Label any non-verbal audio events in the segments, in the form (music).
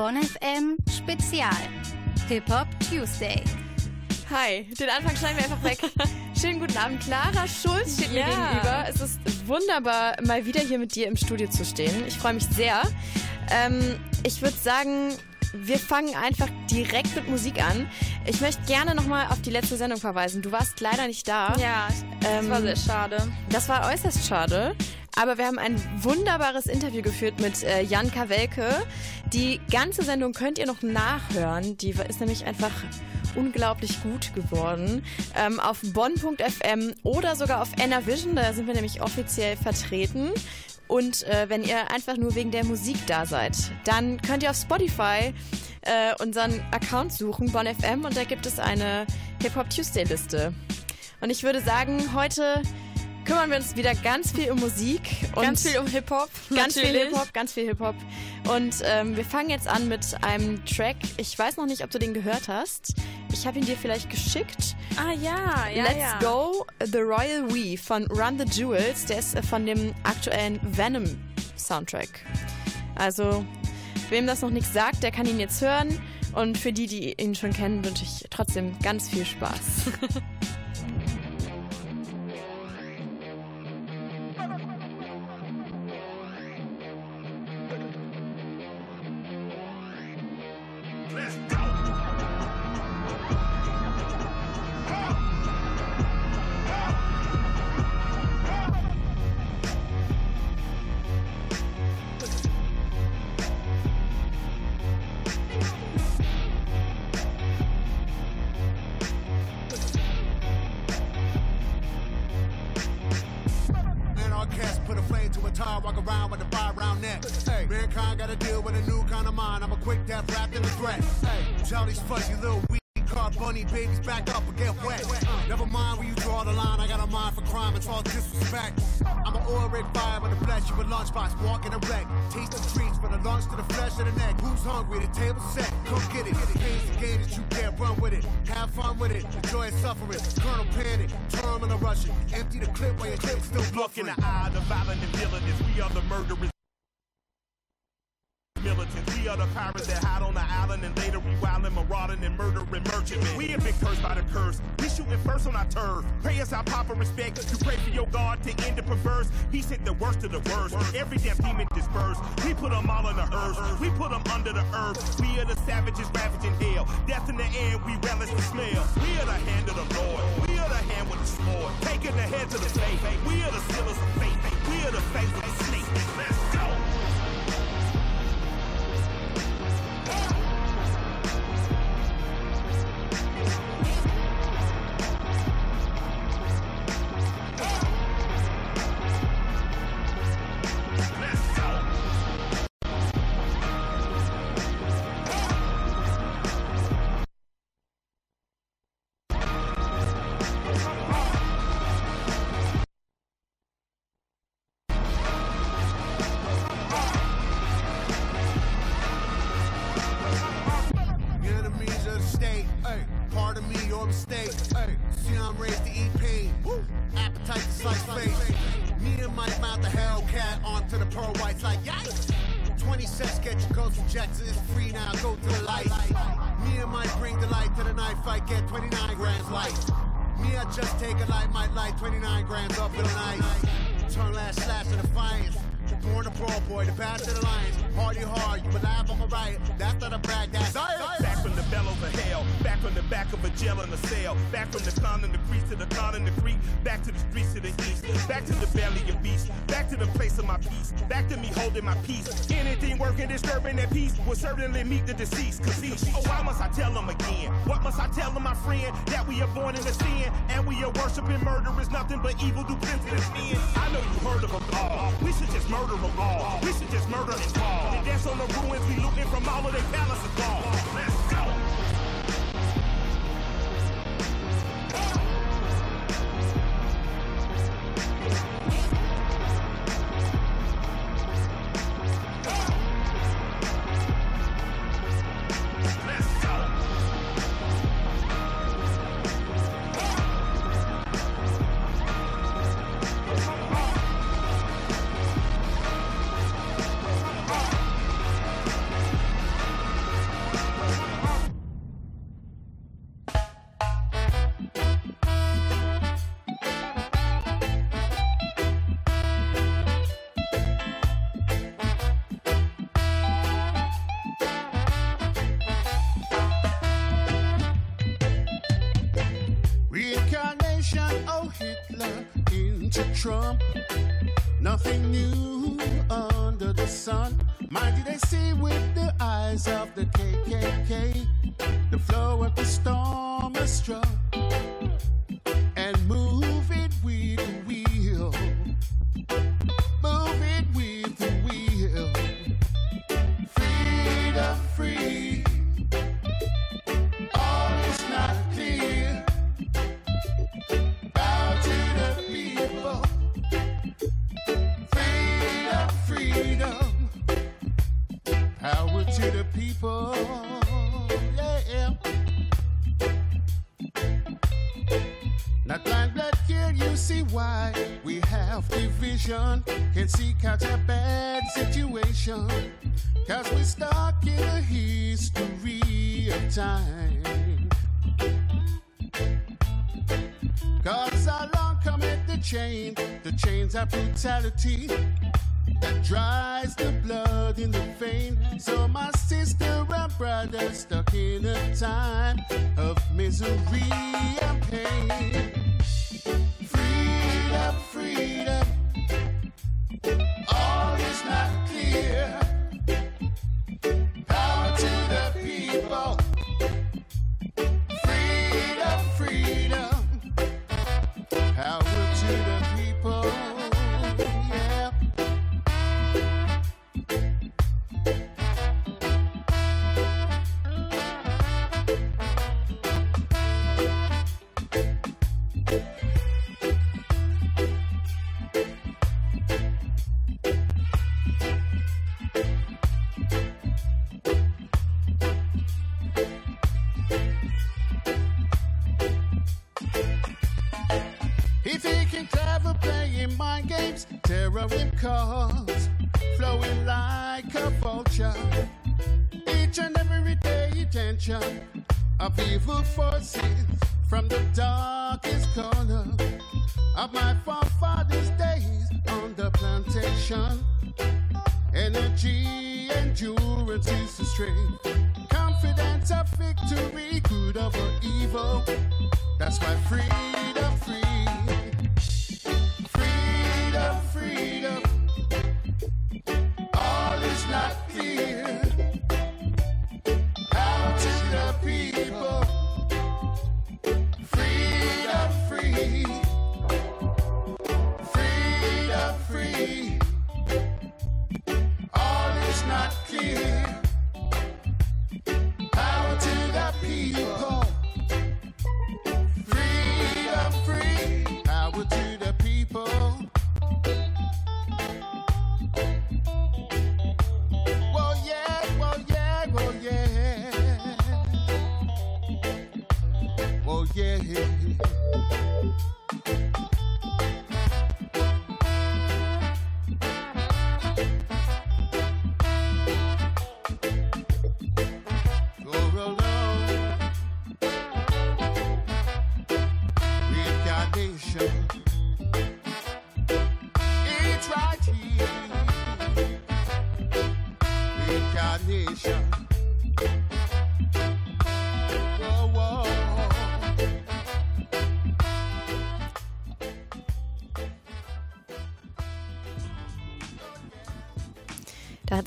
Bonn FM Spezial. Hip-Hop Tuesday. Hi, den Anfang schneiden wir einfach weg. (laughs) Schönen guten Abend, Clara Schulz steht Ja. mir gegenüber. Es ist wunderbar, mal wieder hier mit dir im Studio zu stehen. Ich freue mich sehr. Ähm, ich würde sagen, wir fangen einfach direkt mit Musik an. Ich möchte gerne nochmal auf die letzte Sendung verweisen. Du warst leider nicht da. Ja, das Ähm, war sehr schade. Das war äußerst schade. Aber wir haben ein wunderbares Interview geführt mit äh, Jan Kawelke. Die ganze Sendung könnt ihr noch nachhören. Die ist nämlich einfach unglaublich gut geworden. Ähm, auf bonn.fm oder sogar auf NRVision. Da sind wir nämlich offiziell vertreten. Und äh, wenn ihr einfach nur wegen der Musik da seid, dann könnt ihr auf Spotify äh, unseren Account suchen, BonnFM, und da gibt es eine Hip-Hop Tuesday-Liste. Und ich würde sagen, heute kümmern wir uns wieder ganz viel um Musik. Und Ganz viel um Hip-Hop. ganz viel. Hip-Hop, ganz viel Hip-Hop. Und ähm, wir fangen jetzt an mit einem Track. Ich weiß noch nicht, ob du den gehört hast. Ich habe ihn dir vielleicht geschickt. Ah ja, ja, Let's ja. Go, The Royal We von Run the Jewels. Der ist äh, von dem aktuellen Venom Soundtrack. Also, wem das noch nichts sagt, der kann ihn jetzt hören. Und für die, die ihn schon kennen, wünsche ich trotzdem ganz viel Spaß. (laughs) just take a light, might light 29 grams up in the night. Turn last slash to defiance. Born a brawl boy, the path to the lions. Party hard, you alive, I'm a riot. That's not a brag, that's jail in a cell, back from the and the crease to the and the creek, back to the streets to the east, back to the belly of beast, back to the place of my peace, back to me holding my peace. Anything working, disturbing that peace will certainly meet the deceased. Cause he, oh, why must I tell him again? What must I tell him, my friend? That we are born in the sin, and we are worshiping murder is nothing but evil do duplicitous men. I know you heard of them all. We should just murder them all. We should just murder and fall. And dance on the ruins we looting from all of their palaces. Division. Can seek out a bad situation. Cause we're stuck in a history of time. Cause along cometh the chain, the chains of brutality that dries the blood in the vein. So my sister and brother stuck in a time of misery and pain.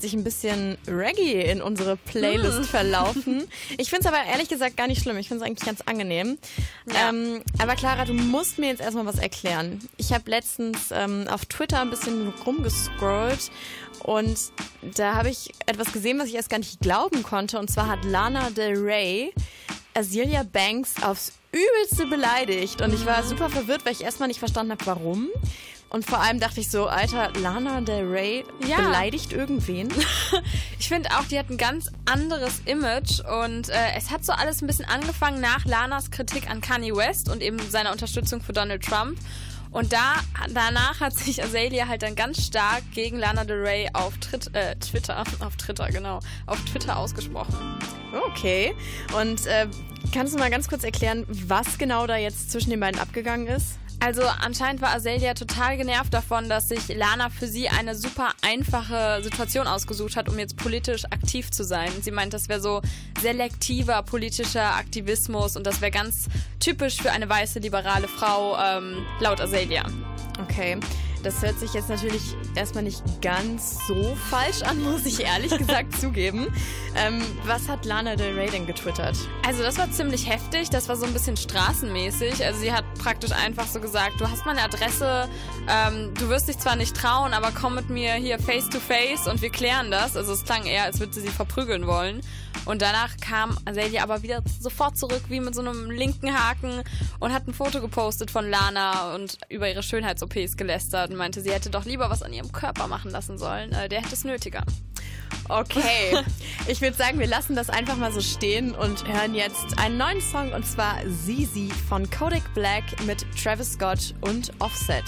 Sich ein bisschen Reggae in unsere Playlist verlaufen. (laughs) Ich finde es aber ehrlich gesagt gar nicht schlimm. Ich finde es eigentlich ganz angenehm. Ähm, aber Clara, du musst mir jetzt erstmal was erklären. Ich habe letztens ähm, auf Twitter ein bisschen rumgescrollt und da habe ich etwas gesehen, was ich erst gar nicht glauben konnte. Und zwar hat Lana Del Rey Azealia Banks aufs Übelste beleidigt. Und ich war super verwirrt, weil ich erstmal nicht verstanden habe, warum. Und vor allem dachte ich so, Alter, Lana Del Rey Ja. beleidigt irgendwen. (laughs) Ich finde auch, die hat ein ganz anderes Image und äh, es hat so alles ein bisschen angefangen nach Lanas Kritik an Kanye West und eben seiner Unterstützung für Donald Trump. Und da, danach hat sich Azalea halt dann ganz stark gegen Lana Del Rey auf Trit, äh, Twitter, (laughs) auf Twitter, genau, auf Twitter ausgesprochen. Okay. Und äh, kannst du mal ganz kurz erklären, was genau da jetzt zwischen den beiden abgegangen ist? Also anscheinend war Azalea total genervt davon, dass sich Lana für sie eine super einfache Situation ausgesucht hat, um jetzt politisch aktiv zu sein. Sie meint, das wäre so selektiver politischer Aktivismus und das wäre ganz typisch für eine weiße liberale Frau, ähm, laut Azalea. Okay, das hört sich jetzt natürlich erstmal nicht ganz so falsch an, (laughs) muss ich ehrlich gesagt (laughs) zugeben. Ähm, was hat Lana Del Rey denn getwittert? Also das war ziemlich heftig, das war so ein bisschen straßenmäßig. Also sie hat praktisch einfach so gesagt, du hast meine Adresse, ähm, du wirst dich zwar nicht trauen, aber komm mit mir hier face to face und wir klären das. Also es klang eher, als würde sie sie verprügeln wollen. Und danach kam Azealia aber wieder sofort zurück, wie mit so einem linken Haken und hat ein Foto gepostet von Lana und über ihre Schönheits-OPs gelästert und meinte, sie hätte doch lieber was an ihrem Körper machen lassen sollen. Äh, der hätte es nötiger. (laughs) Okay, ich würde sagen, wir lassen das einfach mal so stehen und hören jetzt einen neuen Song und zwar Zizi von Kodak Black mit Travis Scott und Offset.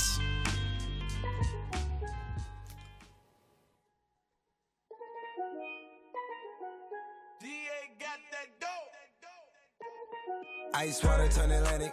Ice water turn Atlantic.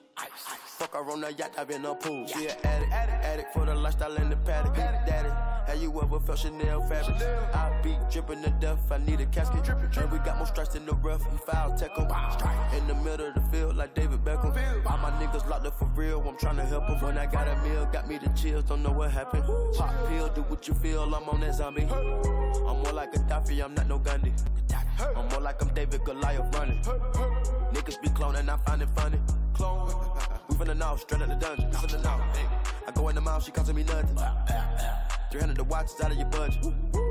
Fuck her on the yacht, I've been a pool. She an addict, addict for the lifestyle in the paddock. Daddy, have you ever felt Chanel fabric? I be dripping to death, I need a casket. And we got more strikes in the rough, we foul tech 'em. In the middle of the field, like David Beckham. All my niggas locked up for real, I'm trying to help help 'em. When I got a meal, got me the chills, don't know what happened. Pop pill, do what you feel, I'm on that zombie. I'm more like a Gaddafi, I'm not no Gandhi. I'm more like I'm David Goliath running. Niggas be cloning, I find it funny. Clone. We from the north, straight out the dungeon. From the north. I go in the mouth, she costing me nothing. 300 the watches out of your budget.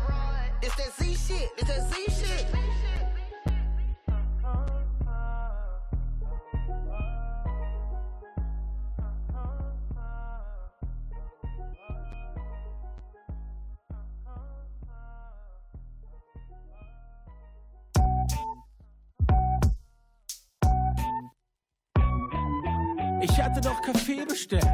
It's that Z shit, it's that Z shit. Ich hatte doch Kaffee bestellt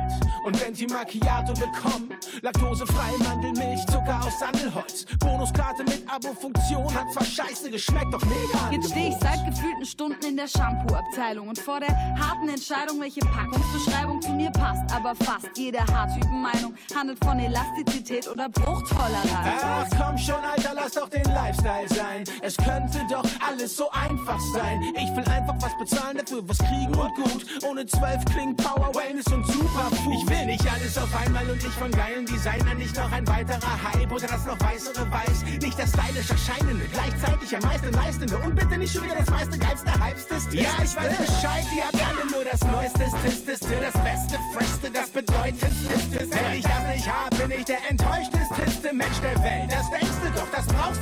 und Venti Macchiato bekommen. Laktosefrei Mandelmilch, Zucker aus Sandelholz. Bonuskarte mit Abo-Funktion hat zwar scheiße geschmeckt, doch mega. Jetzt stehe ich seit gefühlten Stunden in der Shampoo-Abteilung und vor der harten Entscheidung, welche Packungsbeschreibung zu mir passt. Aber fast jede Haartypenmeinung handelt von Elastizität oder Bruchtoleranz. Ach komm schon, Alter, lass doch den Lifestyle sein. Es könnte doch alles so einfach sein. Ich will einfach was bezahlen, dafür was kriegen und gut. Ohne zwölf klingt Power, Wellness und Superfood. Ich will nicht alles auf einmal und nicht von geilen Designern. Nicht noch ein weiterer Hype oder das noch weißere Weiß. Nicht das stylisch Erscheinende, gleichzeitig am meisten Leistende. Und bitte nicht schon wieder das meiste, geilste, hypeste. Ja, ich weiß Bescheid, ihr habt alle nur das Neueste, Tisteste, das Beste, Freshste, das Bedeutendste. Wenn ich das nicht hab, bin ich der enttäuschteste Mensch der Welt. Das denkst du doch, das brauchst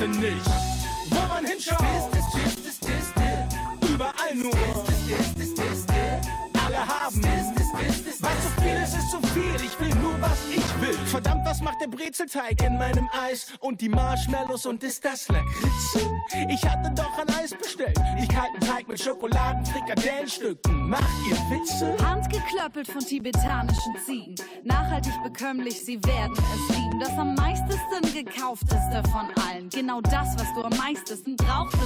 du nicht. Wo man hinschaut, ist, ist, ist, ist, überall nur. Alle haben. Was zu viel ist, ist zu viel. Ich will nur, was ich will. Verdammt, was macht der Brezelteig in meinem Eis? Und die Marshmallows und ist das Lakritze? Ich hatte doch ein Eis bestellt. Nicht kalten Teig mit Schokoladen, Frikadellenstücken. Macht ihr Witze? Handgeklöppelt von tibetanischen Ziegen. Nachhaltig bekömmlich, sie werden es lieben. Das am meistesten gekaufteste von allen. Genau das, was du am meistesten brauchtest.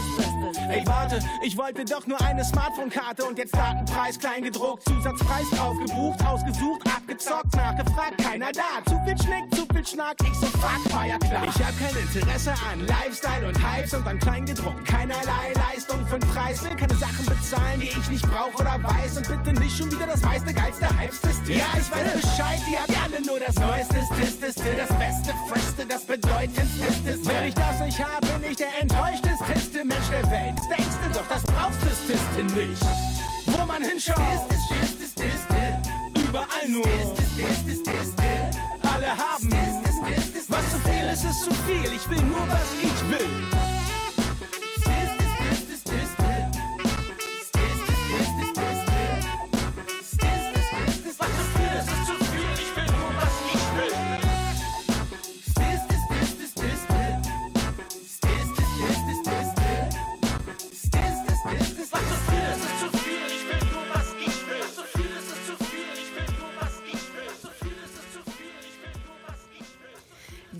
Ey, warte, ich wollte doch nur eine Smartphone-Karte und jetzt Datenpreis klein gedruckt, Zusatzpreis drauf gebucht, ausgesucht, abgezockt, nachgefragt, keiner da. Zu viel Schnick, zu viel Schnack, ich so fuck, war ja klar. Ich hab kein Interesse an Lifestyle und Hypes und an klein gedruckt. Keinerlei Leistung für den Preis, will keine Sachen bezahlen, die ich nicht brauche oder weiß. Und bitte nicht schon wieder das meiste, geilste, hypesteste. Ja, ich weiß Bescheid, die habt alle nur das Neueste, Tisteste, das Beste, Freshste, das Bedeutendste. Wenn ich das nicht hab, bin ich der enttäuschteste Mensch der Welt. Denkst du doch, das brauchst du nicht. Wo man hinschaut, ist, ist, ist, ist, überall nur. Alle haben. Was zu viel ist, ist zu viel. Ich will nur, was ich will.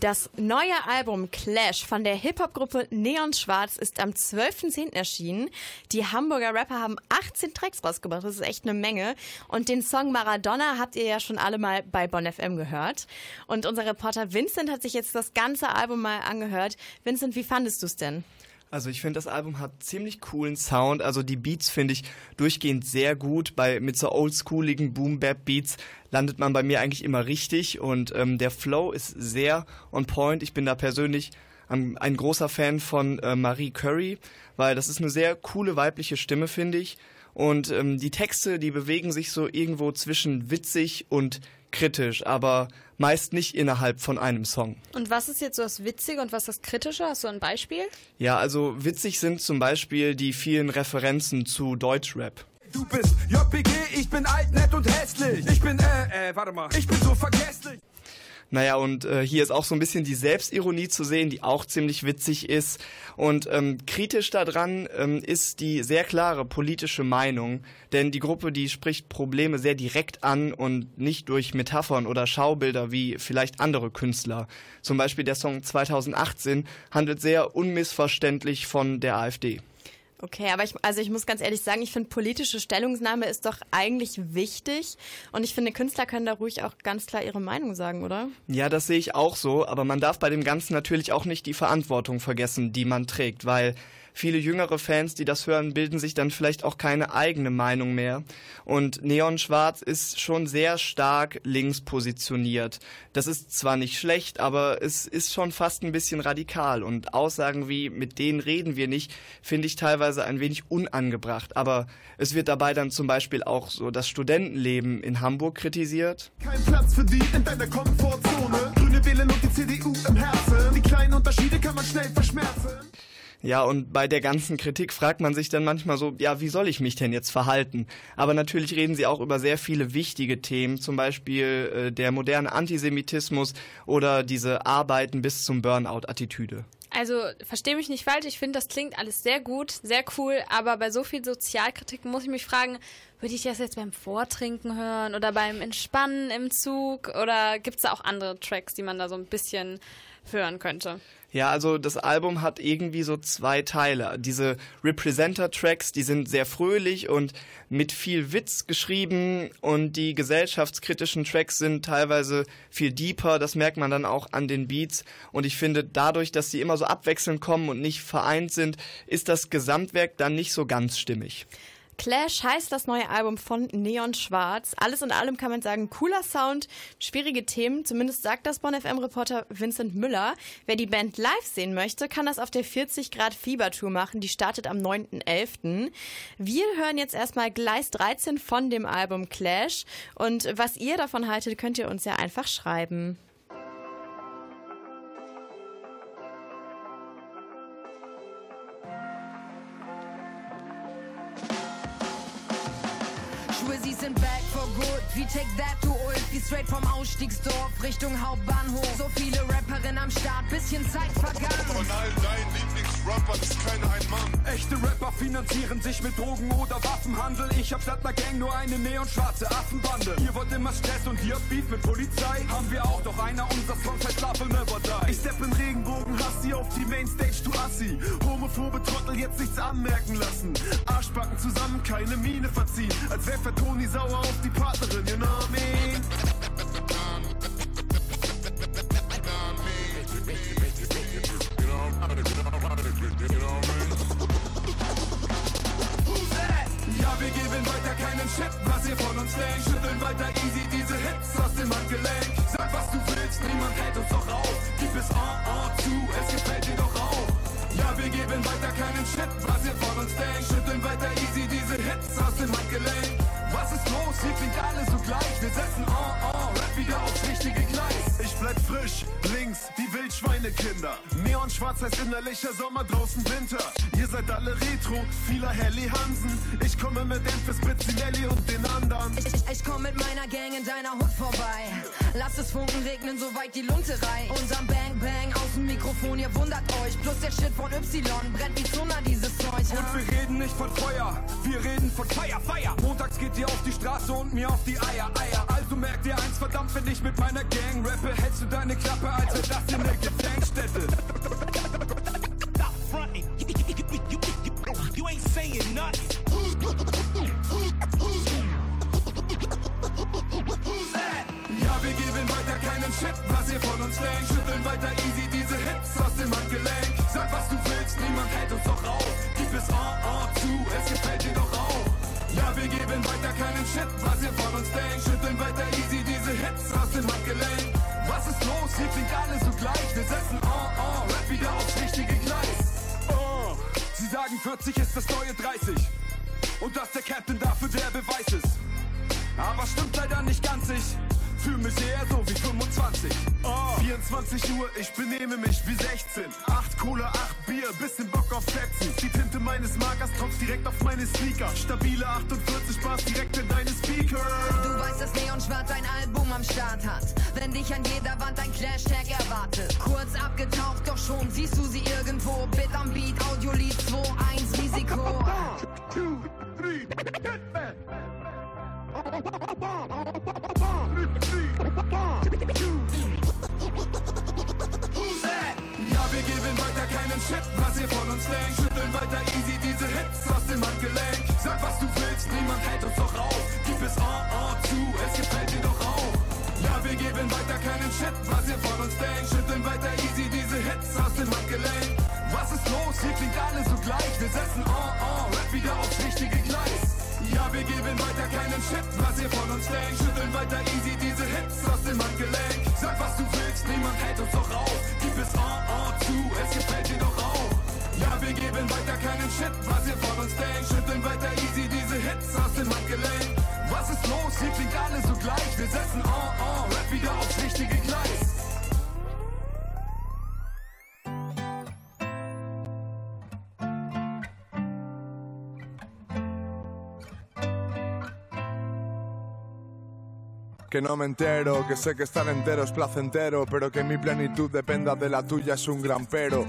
Das neue Album Clash von der Hip-Hop-Gruppe Neon Schwarz ist am 12.10. erschienen. Die Hamburger Rapper haben 18 Tracks rausgebracht. Das ist echt eine Menge. Und den Song Maradona habt ihr ja schon alle mal bei Bonn FM gehört. Und unser Reporter Vincent hat sich jetzt das ganze Album mal angehört. Vincent, wie fandest du es denn? Also ich finde, das Album hat ziemlich coolen Sound. Also die Beats finde ich durchgehend sehr gut. Bei mit so oldschooligen Boom-Bap-Beats landet man bei mir eigentlich immer richtig. Und ähm, der Flow ist sehr on point. Ich bin da persönlich ähm, ein großer Fan von äh, Marie Curry, weil das ist eine sehr coole weibliche Stimme, finde ich. Und ähm, die Texte, die bewegen sich so irgendwo zwischen witzig und kritisch, aber meist nicht innerhalb von einem Song. Und was ist jetzt so das Witzige und was das Kritische? Hast du ein Beispiel? Ja, also witzig sind zum Beispiel die vielen Referenzen zu Deutschrap. Du bist JPG, ich bin alt, nett und hässlich. Ich bin, äh, äh, warte mal, ich bin so vergesslich. Naja, und äh, hier ist auch so ein bisschen die Selbstironie zu sehen, die auch ziemlich witzig ist. Und ähm, kritisch daran ähm, ist die sehr klare politische Meinung, denn die Gruppe, die spricht Probleme sehr direkt an und nicht durch Metaphern oder Schaubilder wie vielleicht andere Künstler. Zum Beispiel der Song 2018 handelt sehr unmissverständlich von der AfD. Okay, aber ich, also ich muss ganz ehrlich sagen, ich finde, politische Stellungnahme ist doch eigentlich wichtig. Und ich finde, Künstler können da ruhig auch ganz klar ihre Meinung sagen, oder? Ja, das sehe ich auch so, aber man darf bei dem Ganzen natürlich auch nicht die Verantwortung vergessen, die man trägt, weil viele jüngere Fans, die das hören, bilden sich dann vielleicht auch keine eigene Meinung mehr. Und Neon Schwarz ist schon sehr stark links positioniert. Das ist zwar nicht schlecht, aber es ist schon fast ein bisschen radikal. Und Aussagen wie, mit denen reden wir nicht, finde ich teilweise ein wenig unangebracht. Aber es wird dabei dann zum Beispiel auch so das Studentenleben in Hamburg kritisiert. Kein Platz für die in deiner Komfortzone. Grüne wählen und die CDU im Herzen. Die kleinen Unterschiede kann man schnell verschmerzen. Ja, und bei der ganzen Kritik fragt man sich dann manchmal so, ja, wie soll ich mich denn jetzt verhalten? Aber natürlich reden sie auch über sehr viele wichtige Themen, zum Beispiel äh, der moderne Antisemitismus oder diese Arbeiten bis zum Burnout-Attitüde. Also, verstehe mich nicht falsch, ich finde, das klingt alles sehr gut, sehr cool, aber bei so viel Sozialkritik muss ich mich fragen, würde ich das jetzt beim Vortrinken hören oder beim Entspannen im Zug? Oder gibt es da auch andere Tracks, die man da so ein bisschen hören könnte? Ja, also das Album hat irgendwie so zwei Teile. Diese Representer-Tracks, die sind sehr fröhlich und mit viel Witz geschrieben und die gesellschaftskritischen Tracks sind teilweise viel deeper. Das merkt man dann auch an den Beats. Und ich finde, dadurch, dass sie immer so abwechselnd kommen und nicht vereint sind, ist das Gesamtwerk dann nicht so ganz stimmig. Clash heißt das neue Album von Neon Schwarz. Alles in allem kann man sagen, cooler Sound, schwierige Themen, zumindest sagt das Bonn FM Reporter Vincent Müller. Wer die Band live sehen möchte, kann das auf der 40 Grad Fieber Tour machen. Die startet am 9.11. Wir hören jetzt erstmal Gleis 13 von dem Album Clash und was ihr davon haltet, könnt ihr uns ja einfach schreiben. Wie Take That to Ulf, die straight vom Ausstiegsdorf Richtung Hauptbahnhof. So viele Rapperinnen am Start, bisschen Zeit vergangen. Von all deinen Lieblingsrappern ist keiner ein Mann. Echte Rapper finanzieren sich mit Drogen oder Waffenhandel. Ich hab statt einer Gang nur eine neonschwarze Affenbande. Ihr wollt immer Stress und ihr habt Beef mit Polizei. Haben wir auch, doch einer unserer Songs heißt Love never die. Ich stepp in Regenbogen, Hassi auf die Mainstage, du Assi. Homophobe Trottel jetzt nichts anmerken lassen. Arschbacken zusammen, keine Miene verziehen. Als wär Toni sauer auf die Partnerin, you know what I mean? Shit, was ihr von uns denkt. Schütteln weiter easy diese Hits aus dem Handgelenk. Sag, was du willst, niemand hält uns doch auf. Gib es on, on zu, es gefällt dir doch auch. Ja, wir geben weiter keinen Shit, was ihr von uns denkt. Schütteln weiter easy diese Hits aus dem Handgelenk. Was ist los? Hier klingt alles so gleich. Wir setzen on, on, Rap wieder aufs richtige Gleis. Ich bleib frisch, links, die Wildschweinekinder. Neonschwarz heißt innerlicher Sommer, draußen Winter. Ihr seid alle Retro, vieler Helly Hansen. Ich komme mit Memphis, Bizzinelli und den anderen. Ich, ich, ich komm mit meiner Gang in deiner Hut vorbei. Lass es Funken regnen, soweit die Lunte reicht. Unserem Bang Bang aus dem Mikrofon, ihr wundert euch. Plus der Shit von Y brennt wie Zunder dieses Zeug. Und wir reden nicht von Feuer, wir reden von Feier, Feier. Montags geht ihr auf die Straße und mir auf die Eier, Eier. Also merkt ihr eins, verdammt, wenn ich mit meiner Gang rappe, hältst du deine Klappe, als wäre das hier eine Gedenkstätte. You ain't saying nothing. Ja, wir geben weiter keinen Shit, was ihr von uns denkt. Schütteln weiter easy diese Hits aus dem Handgelenk. Sag, was du willst, niemand hält uns doch auf. Gib es on, on zu, es gefällt dir doch auch. Ja, wir geben weiter keinen Shit, was ihr von uns denkt. Schütteln weiter easy diese Hits aus dem Handgelenk. Was ist los? Hier klingt alles so gleich. Wir setzen on, on, Rap wieder aufs richtige Gleis. Oh, sie sagen 40 ist das neue 30. Und dass der Captain dafür der Beweis ist. Aber stimmt leider nicht ganz, ich fühl mich eher so wie 25. Oh. 24 Uhr, ich benehme mich wie 16. 8 Cola, 8 Bier, bisschen Bock auf Pepsi. Die Tinte meines Markers tropft direkt auf meine Sneaker. Stabile 48 Bars direkt in deine Speaker. Du weißt, dass Neon Schwarz ein Album am Start hat. Wenn dich an jeder Wand ein Clash-Tag erwartet. Kurz abgetaucht, doch schon siehst du sie irgendwo. Bit am Beat, Audiolied 2-1 Risiko. Ja, wir geben weiter keinen Shit, was ihr von uns denkt. Schütteln weiter easy diese Hits aus dem Handgelenk. Sag, was du willst, niemand hält uns doch auf. Gib es on, on zu, es gefällt dir doch auch. Ja, wir geben weiter keinen Shit, was ihr von uns denkt. Schütteln weiter easy diese Hits aus dem Handgelenk. Was ist los? Hier klingt alles so gleich. Wir setzen on, on, Rap wieder aufs richtige Gleis. Ja, wir geben weiter Que no me entero, que sé que estar entero es placentero, pero que mi plenitud dependa de la tuya es un gran pero.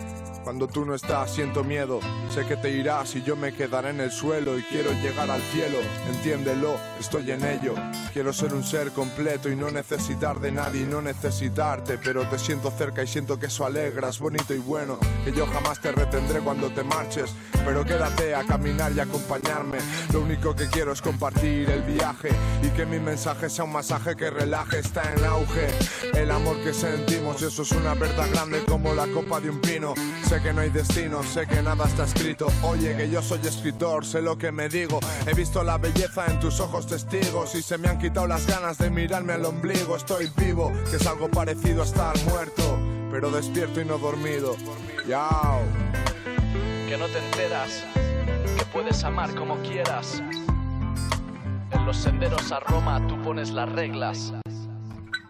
Cuando tú no estás siento miedo, sé que te irás y yo me quedaré en el suelo y quiero llegar al cielo, entiéndelo, estoy en ello. Quiero ser un ser completo y no necesitar de nadie y no necesitarte, pero te siento cerca y siento que eso alegras, bonito y bueno, que yo jamás te retendré cuando te marches, pero quédate a caminar y acompañarme. Lo único que quiero es compartir el viaje y que mi mensaje sea un masaje que relaje, está en auge. El amor que sentimos, eso es una verdad grande como la copa de un pino. Sé que no hay destino, sé que nada está escrito. Oye, que yo soy escritor, sé lo que me digo. He visto la belleza en tus ojos testigos y se me han quitado las ganas de mirarme al ombligo. Estoy vivo, que es algo parecido a estar muerto, pero despierto y no dormido. Yao. Que no te enteras, que puedes amar como quieras. En los senderos a Roma tú pones las reglas.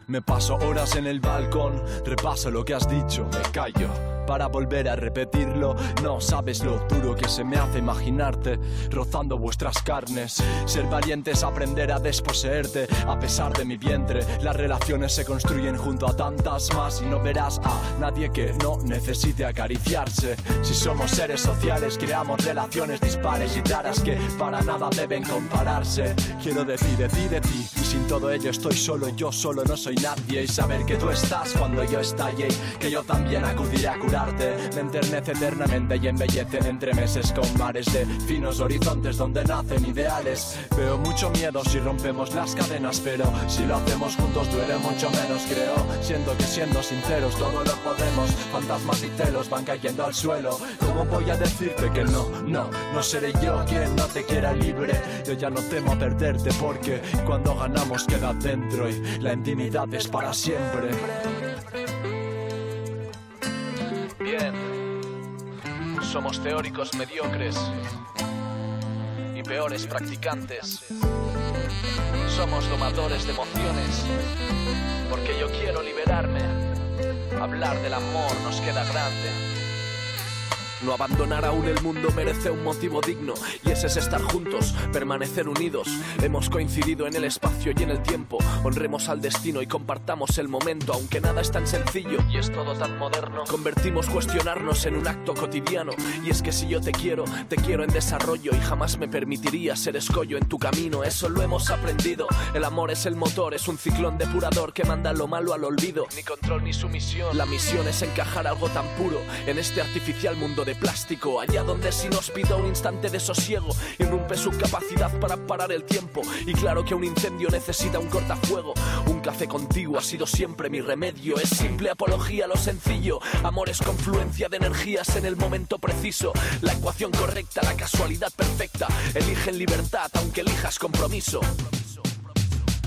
Me paso horas en el balcón, repaso lo que has dicho, me callo para volver a repetirlo. No sabes lo duro que se me hace imaginarte rozando vuestras carnes. Ser valiente es aprender a desposeerte a pesar de mi vientre. Las relaciones se construyen junto a tantas más y no verás a nadie que no necesite acariciarse. Si somos seres sociales, creamos relaciones dispares y raras que para nada deben compararse. Quiero decir de ti, de ti, y sin todo ello estoy solo, yo solo no soy nadie. Y saber que tú estás cuando yo estalle, que yo también acudiré a curar me enternece eternamente y embellece entre meses con mares de finos horizontes donde nacen ideales. Veo mucho miedo si rompemos las cadenas, pero si lo hacemos juntos duele mucho menos, creo. Siento que siendo sinceros todo lo podemos. Fantasmas y celos van cayendo al suelo. ¿Cómo voy a decirte que no? No, no seré yo quien no te quiera libre. Yo ya no temo perderte porque cuando ganamos queda dentro y la intimidad es para siempre. Bien, somos teóricos mediocres y peores practicantes. Somos domadores de emociones, porque yo quiero liberarme. Hablar del amor nos queda grande. No abandonar aún el mundo merece un motivo digno y ese es estar juntos, permanecer unidos. Hemos coincidido en el espacio y en el tiempo. Honremos al destino y compartamos el momento, aunque nada es tan sencillo y es todo tan moderno. Convertimos cuestionarnos en un acto cotidiano y es que si yo te quiero, te quiero en desarrollo y jamás me permitiría ser escollo en tu camino. Eso lo hemos aprendido. El amor es el motor, es un ciclón depurador que manda lo malo al olvido. Ni control ni sumisión. La misión es encajar algo tan puro en este artificial mundo de plástico, allá donde si nos pida un instante de sosiego, irrumpe su capacidad para parar el tiempo. Y claro que un incendio necesita un cortafuego. Un café contigo ha sido siempre mi remedio. Es simple apología lo sencillo. Amor es confluencia de energías en el momento preciso. La ecuación correcta, la casualidad perfecta. Elige en libertad, aunque elijas compromiso.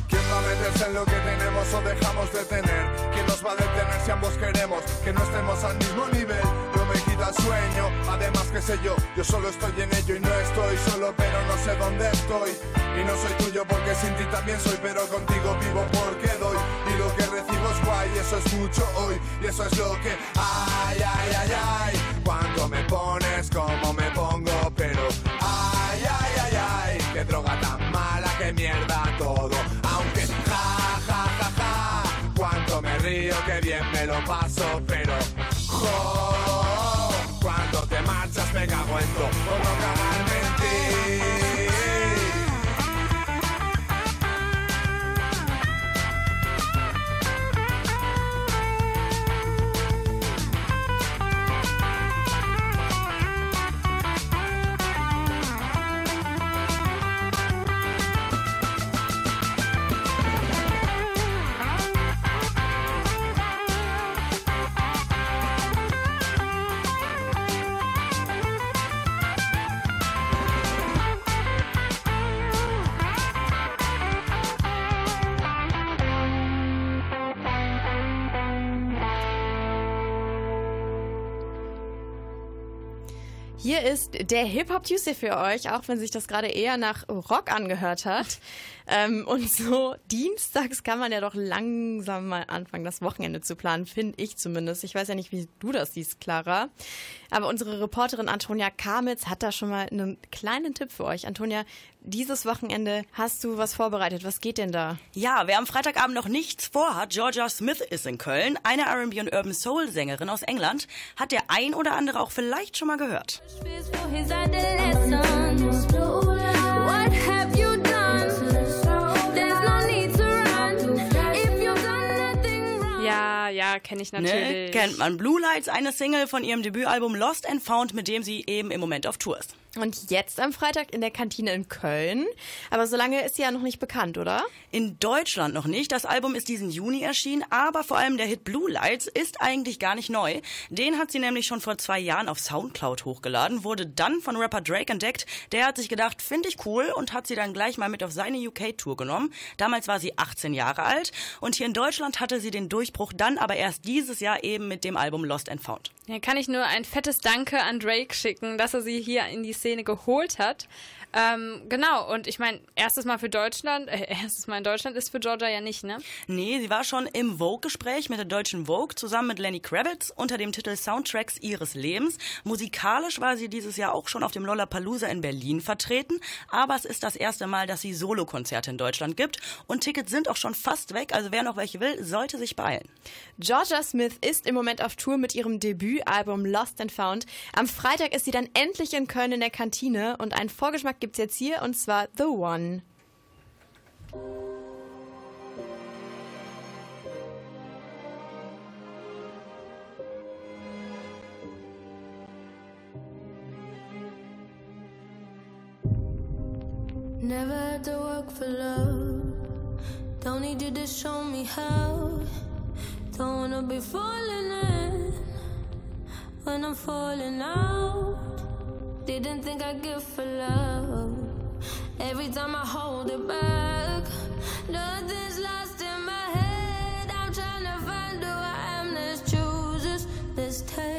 ¿Quién va a meterse en lo que tenemos o dejamos de tener? ¿Quién nos va a detener si ambos queremos que no estemos al mismo nivel? El sueño, además que sé yo, yo solo estoy en ello y no estoy solo, pero no sé dónde estoy. Y no soy tuyo porque sin ti también soy, pero contigo vivo porque doy. Y lo que recibo es guay, eso es mucho hoy, y eso es lo que ay, ay, ay, ay. Cuando me pones como me pongo, pero ay, ay, ay, ay. Qué droga tan mala, qué mierda todo. Aunque ja, ja, ja, ja. Cuánto me río, qué bien me lo paso, pero jo. Hier ist der Hip-Hop Tuesday für euch, auch wenn sich das gerade eher nach Rock angehört hat. Ähm, und so dienstags kann man ja doch langsam mal anfangen, das Wochenende zu planen, finde ich zumindest. Ich weiß ja nicht, wie du das siehst, Clara. Aber unsere Reporterin Antonia Kamitz hat da schon mal einen kleinen Tipp für euch. Antonia, dieses Wochenende hast du was vorbereitet. Was geht denn da? Ja, wer am Freitagabend noch nichts vorhat, Georgia Smith ist in Köln, eine R&B und Urban Soul Sängerin aus England, hat der ein oder andere auch vielleicht schon mal gehört. What have you done? Ja, kenne ich Ne? natürlich. Kennt man. Blue Lights, eine Single von ihrem Debütalbum Lost and Found, mit dem sie eben im Moment auf Tour ist. Und jetzt am Freitag in der Kantine in Köln. Aber so lange ist sie ja noch nicht bekannt, oder? In Deutschland noch nicht. Das Album ist diesen Juni erschienen, aber vor allem der Hit Blue Lights ist eigentlich gar nicht neu. Den hat sie nämlich schon vor zwei Jahren auf Soundcloud hochgeladen, wurde dann von Rapper Drake entdeckt. Der hat sich gedacht, finde ich cool und hat sie dann gleich mal mit auf seine UK-Tour genommen. Damals war sie 18 Jahre alt und hier in Deutschland hatte sie den Durchbruch dann aber erst dieses Jahr eben mit dem Album Lost and Found. Ja, kann ich nur ein fettes Danke an Drake schicken, dass er sie hier in die Szene geholt hat. Ähm, genau, und ich meine, erstes Mal für Deutschland, äh, (laughs) erstes Mal in Deutschland ist für Georgia ja nicht, ne? Nee, sie war schon im Vogue-Gespräch mit der deutschen Vogue zusammen mit Lenny Kravitz unter dem Titel Soundtracks ihres Lebens. Musikalisch war sie dieses Jahr auch schon auf dem Lollapalooza in Berlin vertreten, aber es ist das erste Mal, dass sie Solokonzerte in Deutschland gibt und Tickets sind auch schon fast weg, also wer noch welche will, sollte sich beeilen. Georgia Smith ist im Moment auf Tour mit ihrem Debütalbum Lost and Found. Am Freitag ist sie dann endlich in Köln in der Kantine und einen Vorgeschmack gibt's jetzt hier und zwar The One. Never had to work for love. Don't need you to show me how. Don't wanna be falling in when I'm falling out. Didn't think I'd give for love. Every time I hold it back, nothing's lost in my head. I'm trying to find who I am. There's choosers, there's takers,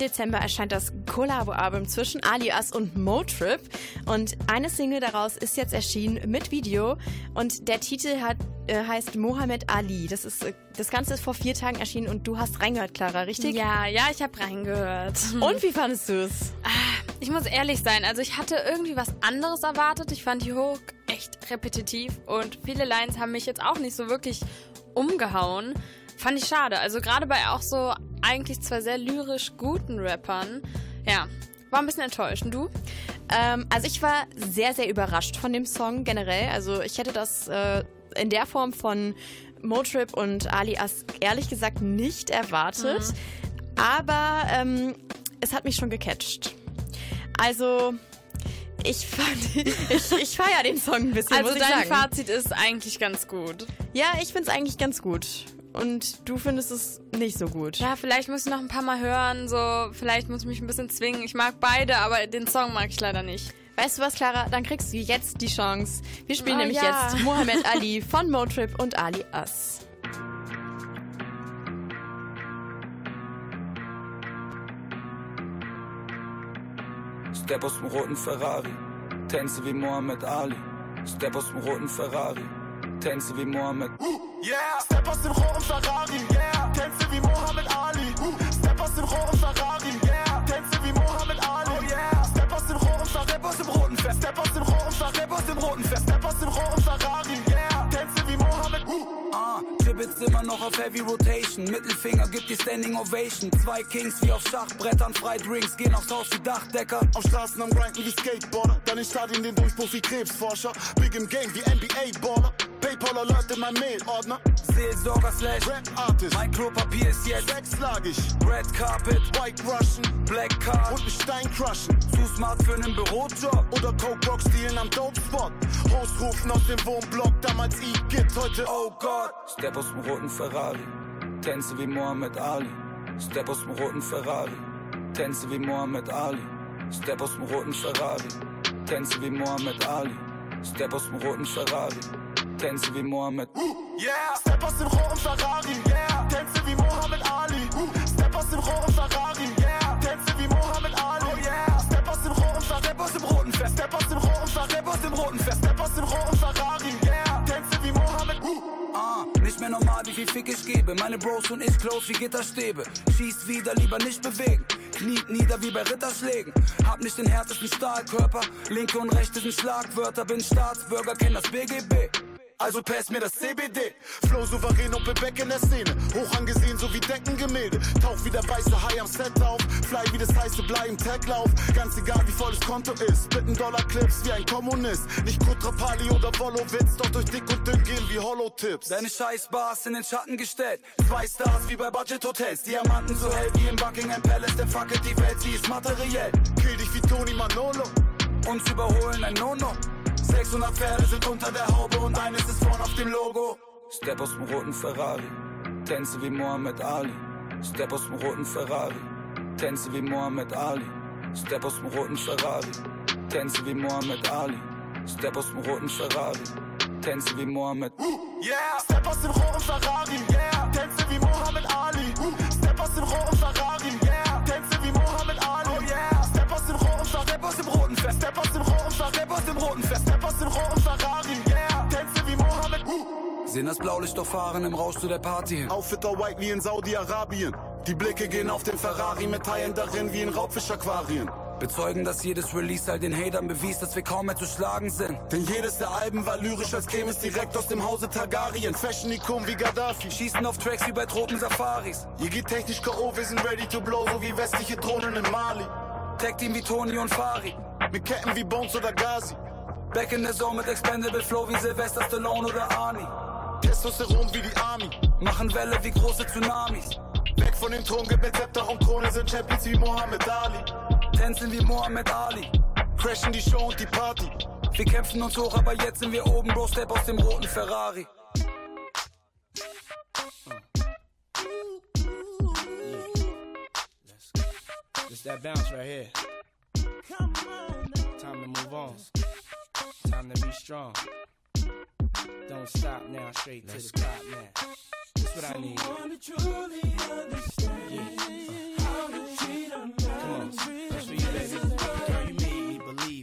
Dezember erscheint das Collabo-Album zwischen Alias und Motrip und eine Single daraus ist jetzt erschienen mit Video und der Titel hat äh, heißt Mohammed Ali. Das, ist, äh, das Ganze ist vor vier Tagen erschienen und du hast reingehört, Clara, richtig? Ja, ja, ich habe reingehört. (laughs) Und wie fandest du es? Ich muss ehrlich sein, also ich hatte irgendwie was anderes erwartet. Ich fand die Hook echt repetitiv und viele Lines haben mich jetzt auch nicht so wirklich umgehauen. Fand ich schade. Also gerade bei auch so eigentlich zwei sehr lyrisch guten Rappern. Ja, war ein bisschen enttäuscht. Und du? Ähm, also ich war sehr, sehr überrascht von dem Song generell. Also ich hätte das äh, in der Form von Motrip und Alias ehrlich gesagt nicht erwartet. Mhm. Aber ähm, es hat mich schon gecatcht. Also ich fand, (laughs) ich, ich feiere den Song ein bisschen. Also dein. Fazit ist eigentlich ganz gut. Ja, ich finde es eigentlich ganz gut. Und du findest es nicht so gut. Ja, vielleicht muss ich noch ein paar Mal hören, so, vielleicht muss ich mich ein bisschen zwingen. Ich mag beide, aber den Song mag ich leider nicht. Weißt du was, Clara? Dann kriegst du jetzt die Chance. Wir spielen Oh, nämlich ja. jetzt Mohammed Ali von Motrip und Ali Us. Step aus dem roten Ferrari, tänze wie Mohammed Ali. Step aus dem roten Ferrari, tänze wie Mohammed. Yeah, Step aus dem roten Ferrari, yeah, tänze wie Mohammed Ali. Step aus dem roten Ferrari, yeah, tänze wie Mohammed Ali. Oh yeah, Step aus dem roten Ferrari, Step aus dem roten Fer, Step aus dem roten Ferrari, Step aus dem roten Fer, Step aus dem roten Ferrari, yeah, tänze wie Mohammed. Ah, Dribbits immer noch auf Heavy Rotation. Mittelfinger gibt die Standing Ovation. Zwei Kings wie auf Schachbrettern, Freidrinks gehen aufs Haus wie Dachdecker. Auf Straßen am Grinden wie Skateboarder, dann in Stadien den Durchbruch wie Krebsforscher. Big im Game wie NBA-Baller. Paypal Alert in mein Mailordner. Seelsorger slash Rap Artist. Mein Klopapier ist jetzt sechslagig. Red Carpet, White Russian, Black Card und ein Stein crushen. Zu smart für einen Bürojob. Oder Coke Rock stehlen am Dope Spot. Host rufen aus dem Wohnblock, damals E-Git, heute Oh Gott. Step aus Stepper roten Ferrari, danser wie Mohammed Ali. Step aus dem roten Ferrari, danser wie Mohammed Ali. Step aus dem roten Ferrari, danser wie Mohammed Ali. Step aus dem roten Ferrari, danser wie Mohammed. Yeah yeah! aus dem roten Ferrari, yeah! Danser wie Mohammed Ali. Uh, aus dem roten Ferrari, yeah! Danser wie Mohammed Ali. Oh, yeah! Step aus dem roten Ferrari, aus dem roten Ferrari, Step aus dem roten Ferrari, Stepper aus dem roten Ferrari. Nicht mehr normal, wie viel Fick ich gebe. Meine Bros und ich close wie Gitterstäbe. Schießt wieder, lieber nicht bewegen. Kniet nieder wie bei Ritterschlägen. Hab nicht den härtesten Stahlkörper. Linke und rechte sind Schlagwörter. Bin Staatsbürger, kenn das BGB. Also pass mir das CBD. Flow souverän und Bebeck in der Szene. Hoch angesehen, so wie Deckengemälde. Tauch wie der weiße Hai am Set auf. Fly wie das heiße Blei im Taglauf. Ganz egal, wie voll das Konto ist. Bitten Dollar-Clips wie ein Kommunist. Nicht Kutrapali oder Wolowitz, doch durch dick und dünn gehen wie Hollow-Tips. Deine Scheißbars in den Schatten gestellt. Zwei Stars wie bei Budget-Hotels. Diamanten so hell wie im Buckingham Palace. Der fucket die Welt, sie ist materiell. Kill dich wie Tony Manolo. Uns überholen ein No-No. 600 Pferde sind unter der Haube und eines ist vorn auf dem Logo. Step aus dem roten Ferrari, tänze wie Mohammed Ali. Step aus dem roten Ferrari, tänze wie Mohammed Ali. Step aus dem roten Ferrari, tänze wie Mohammed Ali. Step aus dem roten Ferrari, tänze wie Mohammed. Yeah, Step aus dem roten Ferrari, yeah, tänze wie Mohammed Ali. Step aus dem roten Ferrari, yeah, tänze wie Mohammed Ali. Oh yeah, Step aus dem roten Ferrari, Step aus dem roten Fer, Step aus dem roten Ferrari, Step aus dem roten Fer, Dem roten Ferrari, yeah, tänze wie Mohammed. Sehen das Blaulicht doch fahren im Rausch zu der Party hin. Outfitter White wie in Saudi-Arabien. Die Blicke gehen auf den Ferrari mit Haien darin wie in Raubfischaquarien. Bezeugen, dass jedes Release all den Hatern bewies, dass wir kaum mehr zu schlagen sind. Denn jedes der Alben war lyrisch, als käme es direkt aus dem Hause Targaryen. Fashion-Ikon wie Gaddafi. Schießen auf Tracks wie bei Tropensafaris. Ihr geht technisch K.O., wir sind ready to blow, so wie westliche Drohnen in Mali. Tag Team wie Tony und Fari. Mit Ketten wie Bones oder Gazi. Back in the zone mit Expendable Flow wie Sylvester Stallone oder Arnie. Testosteron wie die Army. Machen Welle wie große Tsunamis. Weg von dem Thron, gib mir Zepter und Krone, sind Champions wie Mohammed Ali. Tänzen wie Mohammed Ali. Crashen die Show und die Party. Wir kämpfen uns hoch, aber jetzt sind wir oben, Bro, Step aus dem roten Ferrari. It's that bounce right here. Time to move on. Time to be strong. Don't stop now, straight to the top now. That's what I need. Someone to truly understand how to treat a man. Come on, that's for you, baby. Girl, you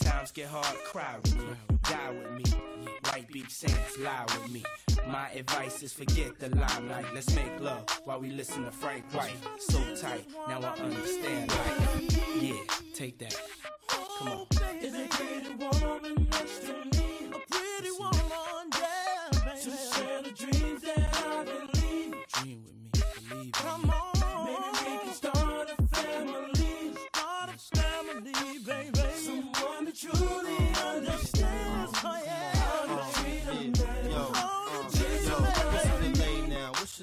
Times get hard, cry with me, die with me. White Beach Saints, lie with me. My advice is forget the limelight. Let's make love while we listen to Frank White. So tight, now I understand life. Yeah, take that. Come on. Is a pretty woman next to me? A pretty woman, yeah, baby. To share the dreams that I believe. Dream with me, believe Come on, maybe we can start a family. Start a family, baby. Truly understands. Oh yeah.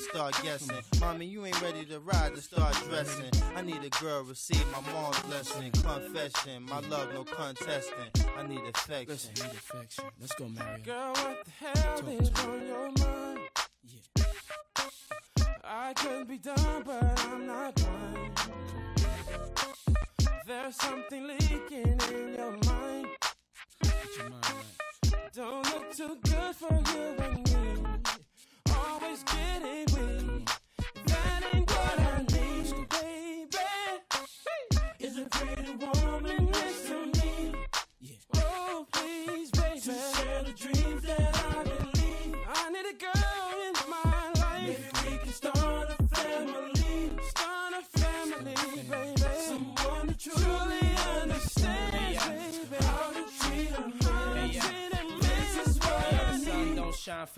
start guessing? Mommy, you ain't ready to ride to start dressing. I need a girl receive my mom's blessing. Confession, my love no contesting. I need affection. Need affection. Let's go, Mario. Girl, what the hell is on your mind? Yeah. I could be done, but I'm not blind. There's something leaking in your mind. Don't look too good for you and me.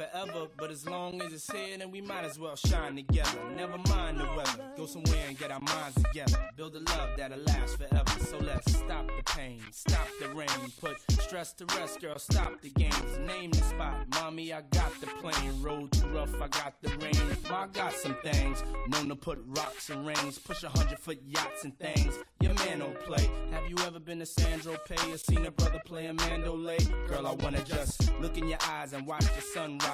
Forever, but as long as it's here, then we might as well shine together. Never mind the weather, go somewhere and get our minds together. Build a love that'll last forever. So let's stop the pain, stop the rain, put stress to rest, girl. Stop the games, name the spot. Mommy, I got the plane. Road too rough, I got the rain. I got some things, known to put rocks and rings, push a hundred foot yachts and things. Your man don't play. Have you ever been to Sandro Pay or seen a brother play a mandolay? Girl, I wanna just look in your eyes and watch the sunrise.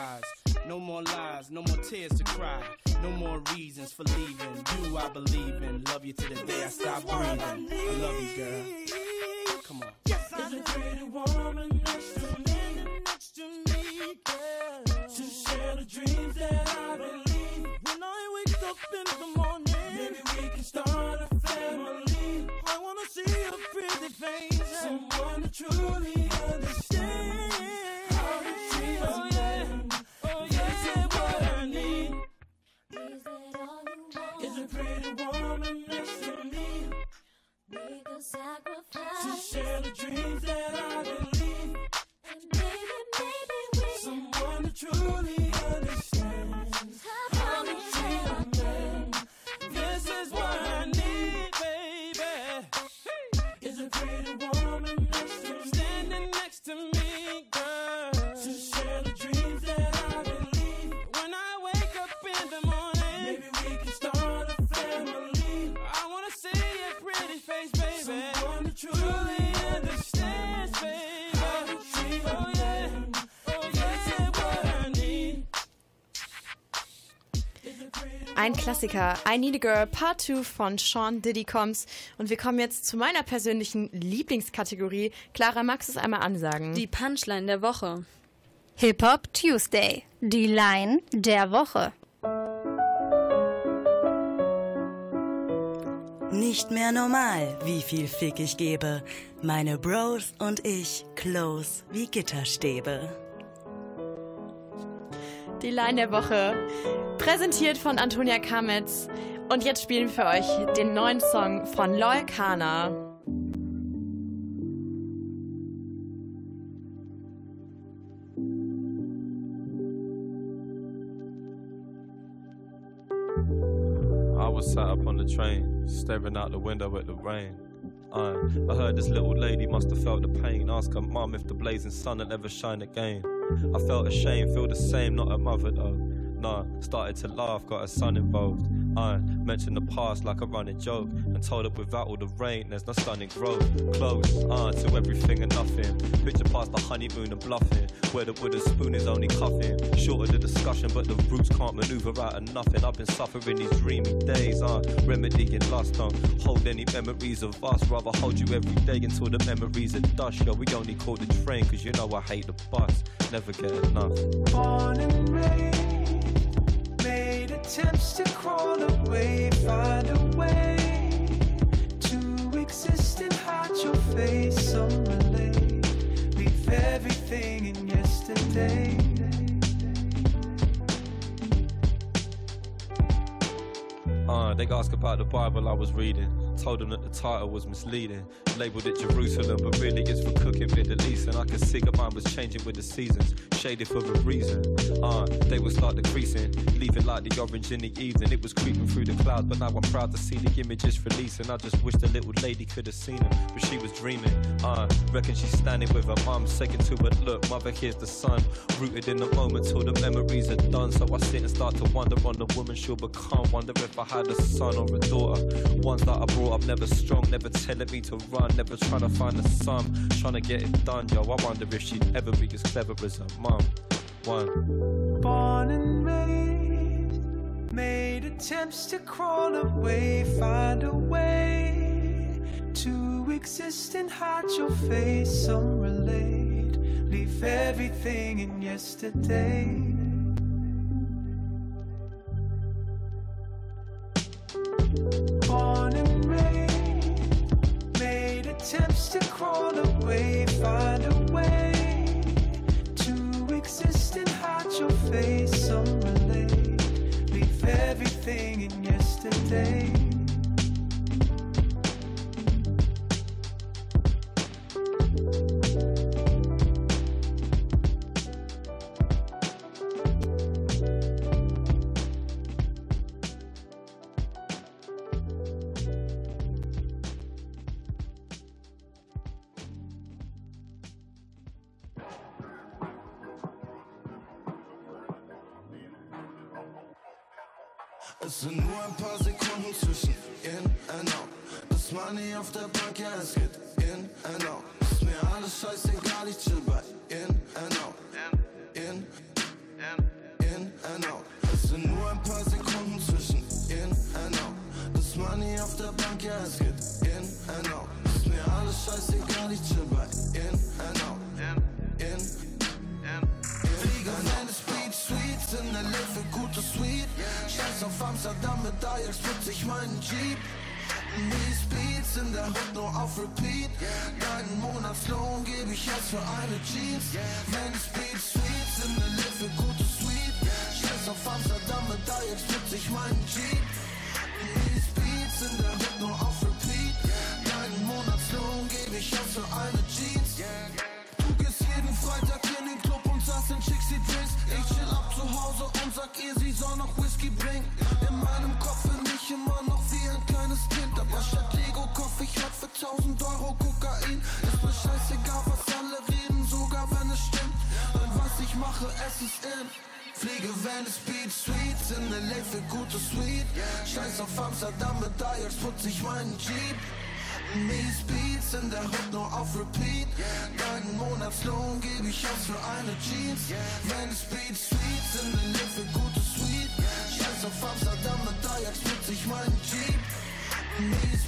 No more lies, no more tears to cry, no more reasons for leaving. You, I believe in. Love you to the day I stop breathing. I love you, girl. Come on. Yes, I There's a pretty woman next to me, next to me, girl. To share the dreams that I believe. When I wake up in the morning, maybe we can start a family. I wanna see a pretty face, someone that truly understands pretty woman next to me. Make a sacrifice. To share the dreams that I believe. And maybe, maybe we Someone that truly understands how to treat a man. This is what I need, baby. Is a pretty woman next to me, standing next to me, girl. Ein Klassiker, I Need a Girl Part 2 von Sean Diddy Combs. Und wir kommen jetzt zu meiner persönlichen Lieblingskategorie. Clara, magst du es einmal ansagen? Die Punchline der Woche. Hip-Hop Tuesday. Die Line der Woche. Nicht mehr normal, wie viel Fick ich gebe. Meine Bros und ich close wie Gitterstäbe. Die Line der Woche, präsentiert von Antonia Kametz. Und jetzt spielen wir für euch den neuen Song von Loy Kana. I was sat up on the train, staring out the window at the rain. Uh, I heard this little lady must have felt the pain. Ask her mum if the blazing sun will ever shine again. I felt ashamed, feel the same, not a mother though. Nah, started to laugh, got a son involved. I mentioned the past like a running joke and told her without all the rain, there's no stunning growth. Close, uh, to everything and nothing. Picture past the honeymoon and bluffing, where the wooden spoon is only cuffing. Shorter the discussion, but the roots can't maneuver out of nothing. I've been suffering these dreamy days, uh, remedying lust. Don't hold any memories of us, rather hold you every day until the memories are dust. Yo, we only call the train, cause you know I hate the bus. Never get enough. Born and raised, attempts to crawl away, find a way to exist and hide your face. Some relate, leave everything in yesterday. Uh, they asked about the Bible I was reading. Told them that the title was misleading. Labeled it Jerusalem, but really it's for cooking Middle East. And I could see that mine was changing with the seasons, shaded for a reason. Uh, they would start decreasing, leaving like the orange in the evening. It was creeping through the clouds, but now I'm proud to see the images releasing. I just wish the little lady could have seen them, but she was dreaming. Uh, reckon she's standing with her mum, second to her look. Mother, here's the sun, rooted in the moment till the memories are done. So I sit and start to wonder on the woman she'll become. Wonder if I had a son or a daughter. Ones that I brought up never strong, never telling me to run, never trying to find a sum, trying to get it done, yo. I wonder if she'd ever be as clever as her mum. One. Born and raised, made attempts to crawl away, find a way to exist and hide your face. Some relate, leave everything in yesterday. Made attempts to crawl away, find a way to exist and hide your face. Some relate, leave everything in yesterday. Amsterdam mit Ajax, putz ich meinen Jeep. Mies Beats in der Hood nur auf Repeat. Deinen Monatslohn gebe ich aus für eine Jeans. Meine Speed Suites in LA für gute Suite. Scheiß auf Amsterdam mit Ajax, putz ich meinen Jeep. Mies Beats in der Hood nur auf Repeat. Deinen Monatslohn gebe ich aus für eine Jeans. Du gehst jeden Freitag in den Club und sagst in Chicks Drinks. Ich chill ab zu Hause und sag ihr, sie soll noch mache, es ist in. Fliege Venice Beach Suites in LA für gute Suite. Scheiß auf Amsterdam mit Ajax, putz ich meinen Jeep. Mies Beats in der Hood nur auf Repeat. Deinen Monatslohn gebe ich aus für eine Jeans. Venice Beach Suites in LA für gute Suite. Scheiß auf Amsterdam mit Ajax, putz ich meinen Jeep. Mies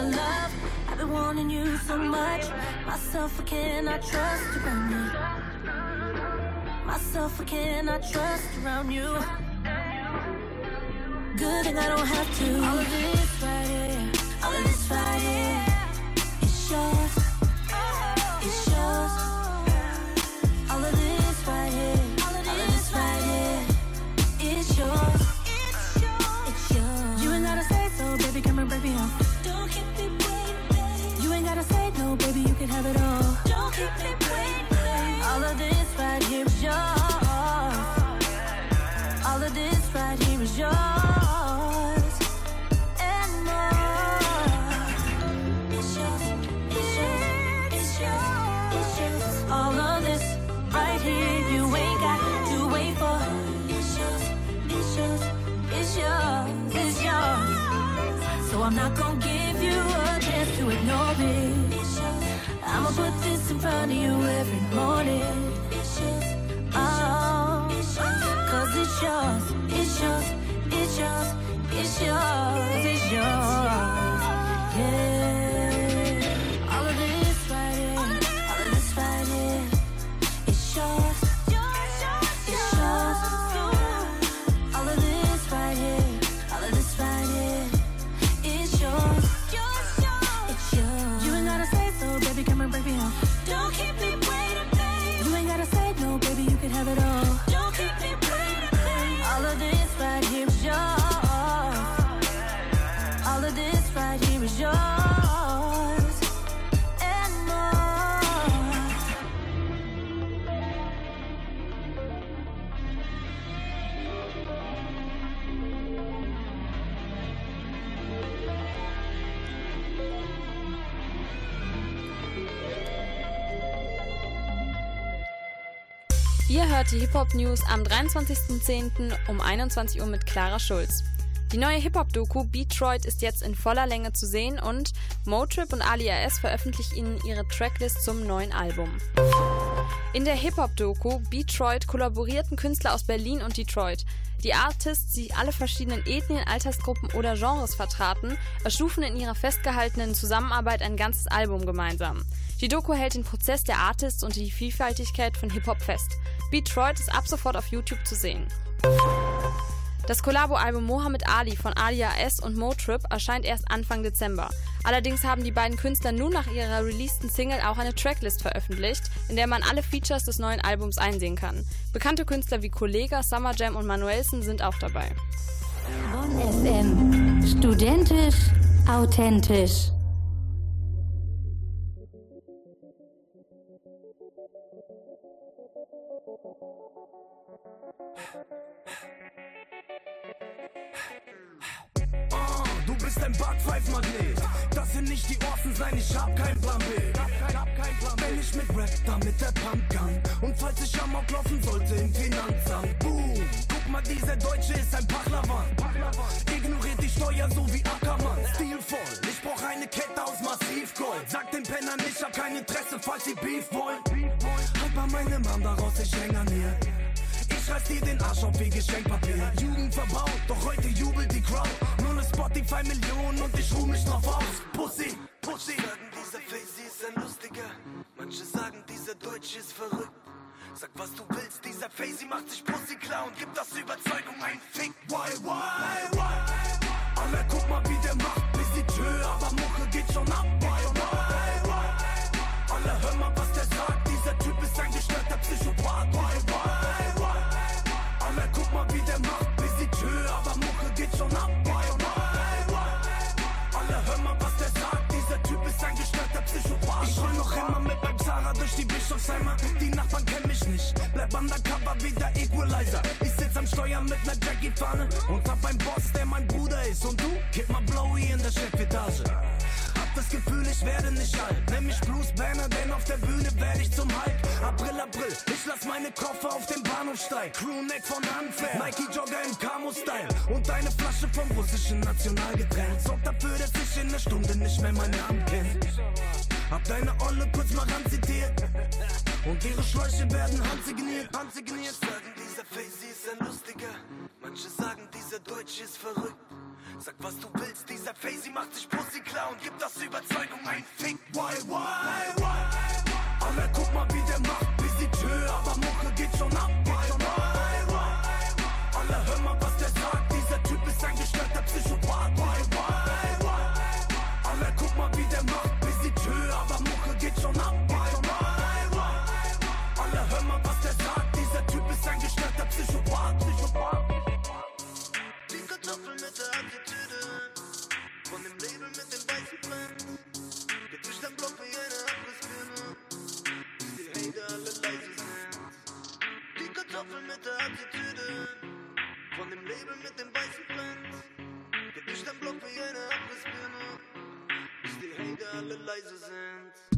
your love. I've been wanting you so much. Myself, I cannot trust around you. Myself, I cannot trust around you. Good thing I don't have to. All of this right here. All of this right here. front of you every morning. It's yours, oh, it's yours, cause it's yours, it's yours, it's yours, it's yours, it's yours, yeah. die Hip-Hop-News am 23.10. um 21 Uhr mit Clara Schulz. Die neue Hip-Hop-Doku Beatroid ist jetzt in voller Länge zu sehen und Motrip und Ali AS veröffentlichen ihnen ihre Tracklist zum neuen Album. In der Hip-Hop-Doku Beatroid kollaborierten Künstler aus Berlin und Detroit. Die Artists, die alle verschiedenen Ethnien, Altersgruppen oder Genres vertraten, erschufen in ihrer festgehaltenen Zusammenarbeit ein ganzes Album gemeinsam. Die Doku hält den Prozess der Artists und die Vielfaltigkeit von Hip-Hop fest. Speedtroid ist ab sofort auf YouTube zu sehen. Das Kollabo-Album Mohammed Ali von Alia S und Motrip erscheint erst Anfang Dezember. Allerdings haben die beiden Künstler nun nach ihrer releaseden Single auch eine Tracklist veröffentlicht, in der man alle Features des neuen Albums einsehen kann. Bekannte Künstler wie Kollega, Summer Jam und Manuelsen sind auch dabei. Bonn FM. Studentisch, authentisch. Du bist ein Backpfeifmagnet. Das sind nicht die Orsen sein, ich hab keinen Plan B. Wenn ich mit Rap, damit der Pumpgun. Und falls ich Amok laufen sollte im Finanzamt. Boom, guck mal, dieser Deutsche ist ein Pachlawan. Ignoriert die Steuer so wie Ackermann. Stilvoll, ich brauch eine Kette aus Massivgold. Sag den Pennern, ich hab kein Interesse, falls sie Beef wollen. Halt mal meine Mom daraus, ich häng an ihr. Ich reiß dir den Arsch auf wie Geschenkpapier. Jugend verbaut, doch heute jubelt die Crowd. Nur ne Spotify-Million und ich ruh mich drauf aus. Pussy, Pussy. Sagen, dieser Facey ist ein Lustiger. Manche sagen, dieser Deutsche ist verrückt. Sag, was du willst, dieser Facey macht sich Pussy klar und gibt aus Überzeugung ein Fick. Why, why, why? Alle guck mal, wie der macht, Visiteur, aber Mucke geht schon ab. Am Steuer mit ner Jackie-Fahne und hab einen Boss, der mein Bruder ist. Und du, kipp mal Blowy in der Chefetage. Hab das Gefühl, ich werde nicht alt. Nenn mich Bruce Banner, denn auf der Bühne werde ich zum Hulk. April, April, ich lass meine Koffer auf dem Bahnhof steigen. Crewneck von Unfair, Nike Jogger im Camo-Style. Und eine Flasche vom russischen Nationalgetränk. Sorgt dafür, dass ich in einer Stunde nicht mehr meinen Namen kenn. Hab deine Olle kurz mal ranzitiert. Und ihre Schläuche werden handsigniert, handsigniert. Facey ist ein Lustiger. Manche sagen, dieser Deutsche ist verrückt. Sag, was du willst, dieser Facey macht sich Pussy klar und gibt aus Überzeugung ein Fick. Why, why, why? Alle guck mal, wie der macht, Visiteur, aber Mucke geht schon ab. Mit dem weißen Blend. Getischt am Block wie eine Abrissbirne. Bis die Hater alle leise sind.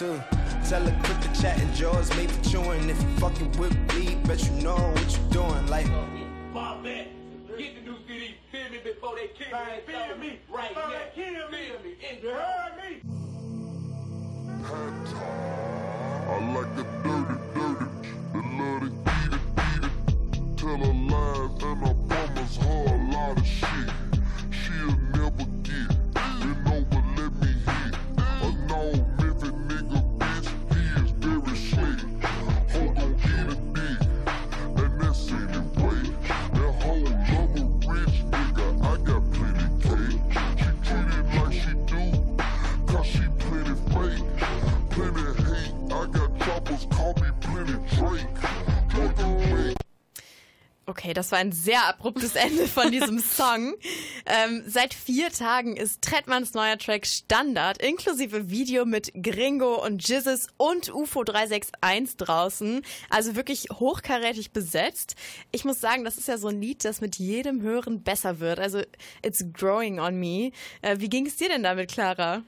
Too. Tell her das war ein sehr abruptes Ende von diesem (laughs) Song. Ähm, seit vier Tagen ist Trettmanns neuer Track Standard, inklusive Video mit Gringo und Jizzes und UFO 361 draußen. Also wirklich hochkarätig besetzt. Ich muss sagen, das ist ja so ein Lied, das mit jedem Hören besser wird. Also it's growing on me. Äh, wie ging es dir denn damit, Clara?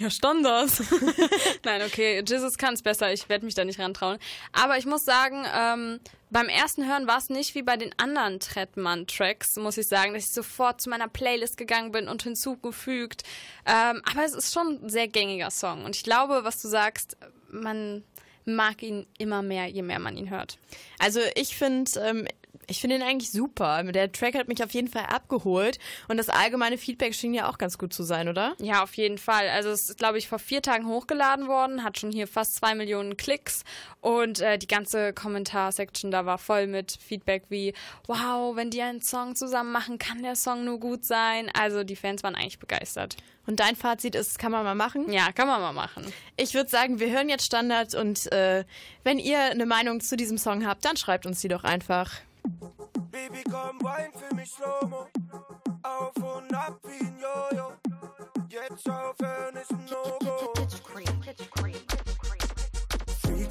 Ja, Standard. (laughs) Nein, okay, Jesus kann es besser. Ich werde mich da nicht rantrauen. Aber ich muss sagen, ähm, beim ersten Hören war es nicht wie bei den anderen Trettmann-Tracks, muss ich sagen, dass ich sofort zu meiner Playlist gegangen bin und hinzugefügt. Ähm, aber es ist schon ein sehr gängiger Song. Und ich glaube, was du sagst, man mag ihn immer mehr, je mehr man ihn hört. Also ich finde, ähm, ich finde ihn eigentlich super. Der Track hat mich auf jeden Fall abgeholt und das allgemeine Feedback schien ja auch ganz gut zu sein, oder? Ja, auf jeden Fall. Also es ist, glaube ich, vor vier Tagen hochgeladen worden, hat schon hier fast zwei Millionen Klicks und äh, die ganze Kommentarsektion da war voll mit Feedback wie, wow, wenn die einen Song zusammen machen, kann der Song nur gut sein. Also die Fans waren eigentlich begeistert. Und dein Fazit ist, kann man mal machen? Ja, kann man mal machen. Ich würde sagen, wir hören jetzt Standard und äh, wenn ihr eine Meinung zu diesem Song habt, dann schreibt uns die doch einfach. Baby, komm, wein für mich Slow-Mo. Auf und ab wie ein Jojo. Jetzt aufhören ist ein No-Go.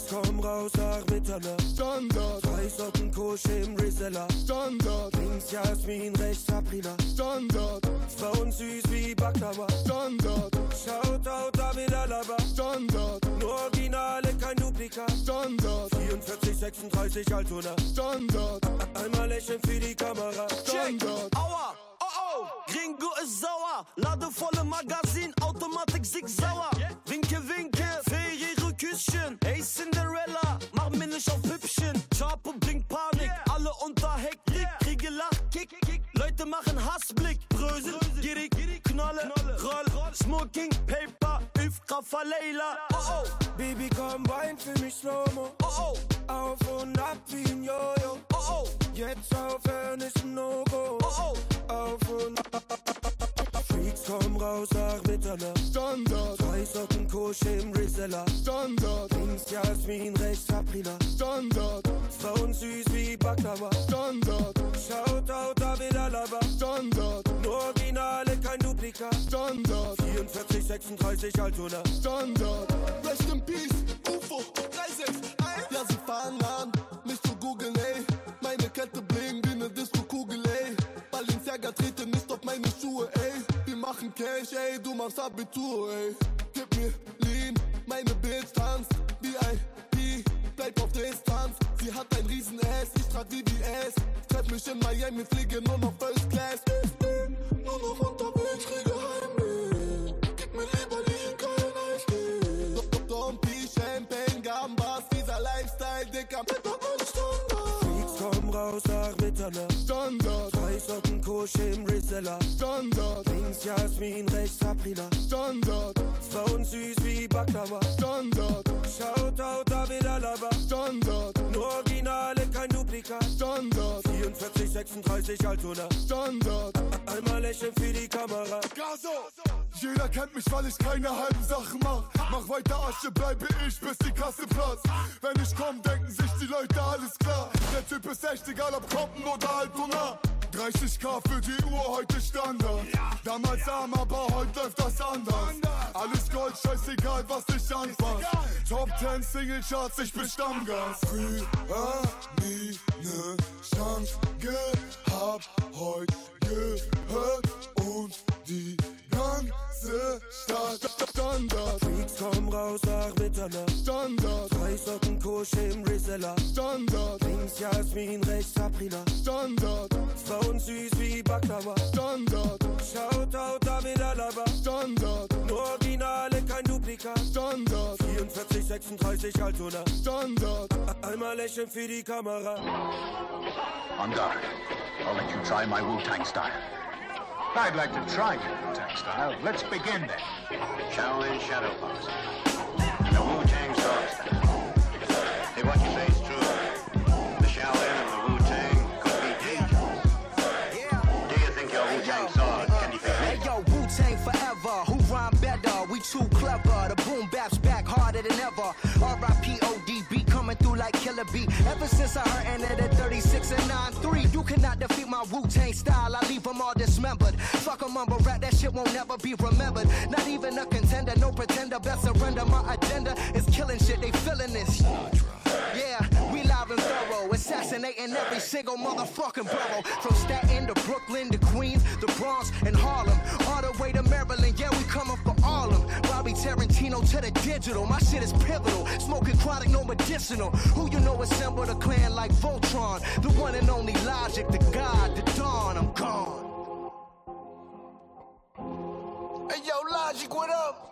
Komm raus nach Mitternacht. Standard. Drei Socken Kosche im Rizella. Standard. Links Jasmin, rechts Sabrina. Standard. Frauen süß wie Baklava. Standard. Shoutout David Alaba. Standard. Nur Originale, kein Duplikat. Standard. 44, 36 Altona. Standard. Einmal lächeln für die Kamera. Standard. Aua, oh oh, Gringo ist sauer. Ladevolle Magazin, Automatik sauer. Winke, winke, Küsschen. Hey Cinderella, mach mir nicht auf Püppchen. Chapo bringt Panik, alle unter Hektik. Kriege Lachkick, Leute machen Hassblick. Brösel, gierig, Knolle, Roll, Smoking, Paper, Üfra, Leila. Oh oh, Baby, komm, wein für mich Slow-Mo. oh oh, Auf und ab wie ein Jojo. oh oh, Jetzt aufhören ist ein No-Go. oh oh. Auf und ab. Freaks, komm raus nach Mitternacht. Standard. Drei Socken Kosche im Rizella. Standard. Links Jasmin, rechts Sabrina. Standard. Frauen süß wie Baklava. Standard. Shoutout David Alaba. Standard. Nur Originale, kein Duplikat. Standard. 44, 36 Altona. Standard. Rest in Peace, UFO 361. Ja, sie fahren an, nicht zu googeln, ey. Meine Kette bling wie ne Disco-Kugel, ey. Balenciaga trete nicht auf meine Schuhe, ey. Wir machen Cash, ey, du machst Abitur, ey. Wir leben, meine Bitch tanzt wie ein P, bleib auf Distanz. Sie hat ein riesen S, ich trag VVS. Treff mich in Miami, fliege nur noch First Class. Ich bin nur noch unterwegs, kriege Heimweh. Gib mir lieber liegen, kein Eis Dr. Dompi, Champagne, Gambas, dieser Lifestyle, dicker Mittag Standard. Freaks komm raus nach Mitternacht. Standard. Drei Socken, Kusch im Rizella. Standard. Links Jasmin, rechts Sabrina. Standard. Frauen süß wie Baklava. Standard. Shoutout David Alaba. Standard. Nur Originale, kein Duplikat. Standard. 44, 36 Altona. Standard. Einmal lächeln für die Kamera. Gaso! Jeder kennt mich, weil ich keine halben Sachen mach. Mach weiter Asche, bleibe ich, bis die Kasse platzt. Wenn ich komm, denken sich die Leute, alles klar. Der Typ ist echt egal, ob Kompen oder Altona. 30k für die Uhr, heute Standard. Damals arm, aber heute läuft das anders. Alles Gold, scheißegal, was dich anfasst. Top 10 Single Charts, ich bin Stammgast. Früher nie ne Chance gehabt, heute gehört und die ganze Stadt Standard. Freaks kommen raus nach Mitternacht. Standard. Drei Socken Kuschel im Rizella. Standard. Links Jasmin, rechts Aprila. Standard. Frauen süß wie Baklava. Standard. Shoutout David Alaba. Standard. Nur Originale, kein Duplikat. Standard. 44, 36 Altona. Standard. Einmal lächeln für die Kamera. On guard. I'll let you try my Wu-Tang style. I'd like to try your Wu-Tang style. Let's begin then. Shaolin Shadow Box. And the Wu-Tang Sword style. Hey, what you say is true. The Shaolin and the Wu-Tang could be dangerous. Do you think your Wu-Tang sword can defeat me? Hey yo, Wu Tang forever. Who rhyme better? We too clever. The boom bap's back harder than ever. Like Killer B. Ever since I heard ended at 36 and 9-3, you cannot defeat my Wu Tang style. I leave them all dismembered. Fuck a mumble rap, that shit won't never be remembered. Not even a contender, no pretender. Best surrender. My agenda is killing shit. They feeling this. Yeah, thorough, assassinating every single motherfucking borough. From Staten to Brooklyn to Queens, the Bronx and Harlem, all the way to Maryland. Yeah, we coming for all of them. Bobby Tarantino to the digital, my shit is pivotal. Smoking chronic, no medicinal. Who you know assembled a clan like Voltron? The one and only Logic, the God, the Dawn. I'm gone. Hey yo, Logic, what up?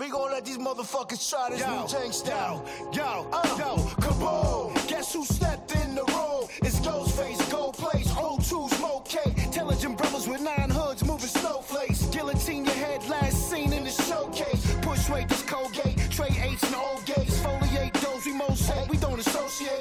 We gon' let these motherfuckers try this Yo, Wu Tang style. Yo, uh, yo, kaboom! Guess who stepped in the room? It's Ghostface, Gold Place, O2, Smoke K. Intelligent brothers with nine hoods moving snowflakes. Guillotine your head, last seen in the showcase. Push weight, this Colgate. Trade eights and old gates. Foliate those we most hate. We don't associate.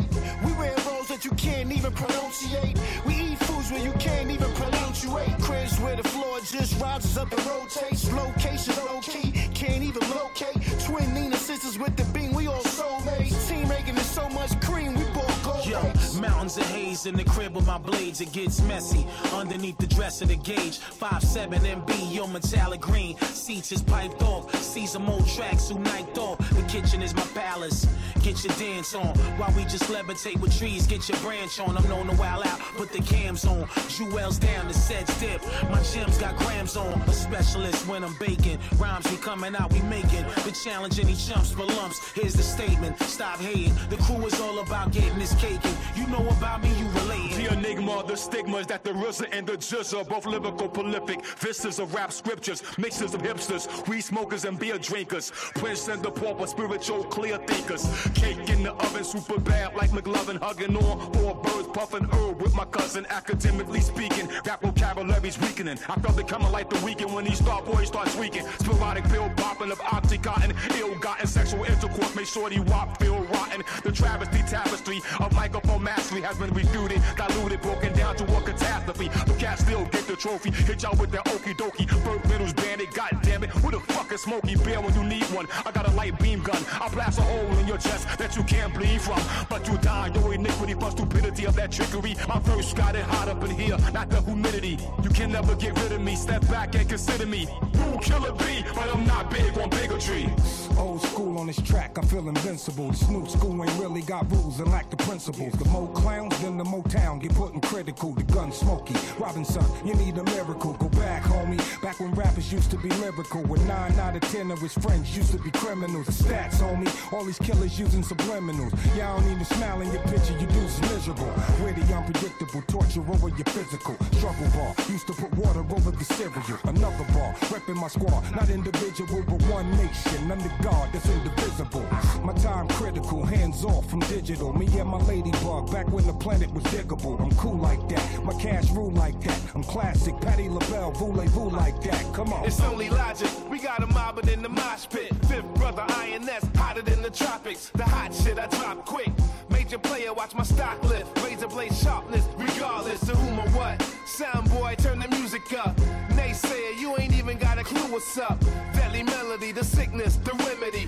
Even pronunciate. We eat foods where you can't even pronunciate. Cribs where the floor just rises up and rotates. Location low key, can't even locate. Twin Nina sisters with the beam, we all soulmates. Team making is so much cream, we bought. Yo, mountains of haze in the crib with my blades, it gets messy. Underneath the dress of the gauge, 5'7 MB, your metallic green. Seats is piped off, season old tracks who night off. The kitchen is my palace. Get your dance on while we just levitate with trees. Get your branch on. I'm known to wild out, put the cams on. Jewels down, the sets dip. My gems got grams on. A specialist when I'm baking. Rhymes we coming out, we making. The challenge any chumps for lumps. Here's the statement. Stop hating. The crew is all about getting this cake. You know about me, you relating. The enigma, the stigmas that the RZA and the Jizza both lyrical, prolific. Vistas of rap scriptures, mixes of hipsters, weed smokers and beer drinkers. Prince and the pauper, spiritual clear thinkers. Cake in the oven, super bad like McLovin, hugging on four birds, puffing herb with my cousin. Academically speaking, rap vocabulary's weakening. I felt it coming like the weekend when these star boys start tweaking. Sporadic pill popping of oxycontin, ill-gotten sexual intercourse. Make sure wop feel rotten. The travesty tapestry of microphone mastery has been refuted, diluted, broken down to a catastrophe. The cats still get the trophy. Hit y'all with that okie dokie. Burt Reynolds bandit, god damn it. Who the fuck is Smokey Bear when you need one? I got a light beam gun. I blast a hole in your chest that you can't bleed from. But you die, your iniquity for stupidity of that trickery. My verse got it hot up in here, not the humidity. You can never get rid of me. Step back and consider me. Who killer be? But I'm not big on bigotry. Old school on this track, I feel invincible. New school ain't really got rules and lack the principles. The more clowns, then the Motown get put in critical. The gun smoky. Robinson, you need a miracle. Go back, homie. Back when rappers used to be lyrical. With nine out of ten of his friends used to be criminals. The stats, homie. All these killers using subliminals. Y'all don't even smile in your picture. You do miserable. is miserable. Witty, unpredictable, torture over your physical. Struggle bar, used to put water over the cereal. Another bar, repping my squad, not individual, but one nation. Under God, that's indivisible. My time critical, hands off from digital. Me and my ladybug, back when the planet was diggable. I'm cool like that, my cash rule like that. I'm classic, Patty LaBelle, voulez-vous like that. Come on. It's only logic. We got a mobbing in the mosh pit. Fifth brother INS, hotter than the tropics. The hot shit I drop quick. Major player, watch my stock lift. Razor blade sharpness, regardless of whom or what. Sound boy, turn the music up. Naysayer, you ain't even got a clue what's up. Deadly melody, the sickness, the remedy.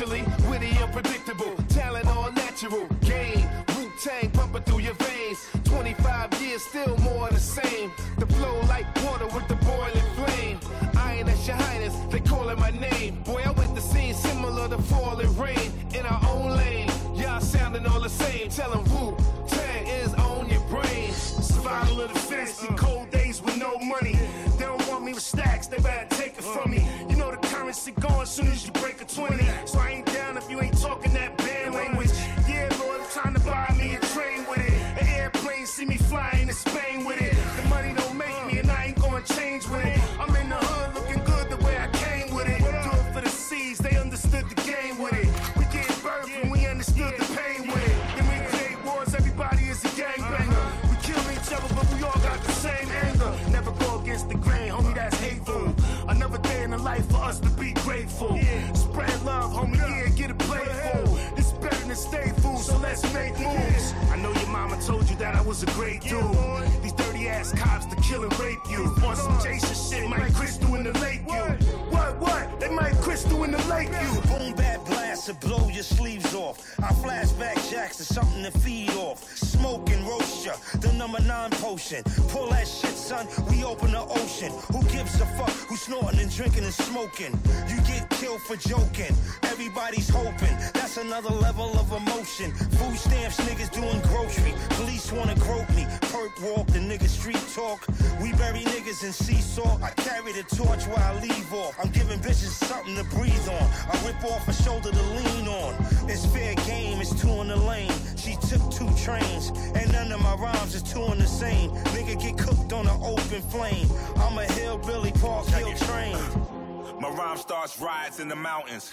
Around. Witty, unpredictable, talent all natural. Game, Wu Tang pumping through your veins. 25 years, still more the same. The flow like water with the boiling flame. Iron as your highness, they calling my name. Boy, I went the scene similar to falling rain in our own lane. Y'all sounding all the same. Tell 'em Wu Tang is on your brain. Survival of the fittest, cold days with no money. They don't want me with stacks, they better take it from me. You currency going soon as you break a 20. So I ain't down if you ain't talking that band language. Yeah, Lord, I'm trying to buy me a train with it. An airplane, see me flying to Spain with it. The money don't make me, and I ain't gonna change with it. I'm grateful. Spread love, homie, yeah, get it playful. It's better than stay fool, so let's make moves. I know your mama told you that I was a great dude. These ass cops to kill and rape you. On some Jason shit, Mike Crystal in the lake you. What, what? They might Crystal in the lake you. Boom, bad blast to blow your sleeves off. I flashback jacks to something to feed off. Smoke and roast ya, the number nine potion. Pull that shit, son, we open the ocean. Who gives a fuck Who snorting and drinking and smoking? You get killed for joking. Everybody's hoping. That's another level of emotion. Food stamps, niggas doing grocery. Police wanna grope me. Perk walk, the nigga street talk. We bury niggas in seesaw. I carry the torch while I leave off. I'm giving bitches something to breathe on. I rip off a shoulder to lean on. It's fair game, it's two in the lane. She took two trains, and none of my rhymes is two in the same. Nigga get cooked on an open flame. I'm a hillbilly, Park Hill trained. My rhyme starts riots in the mountains.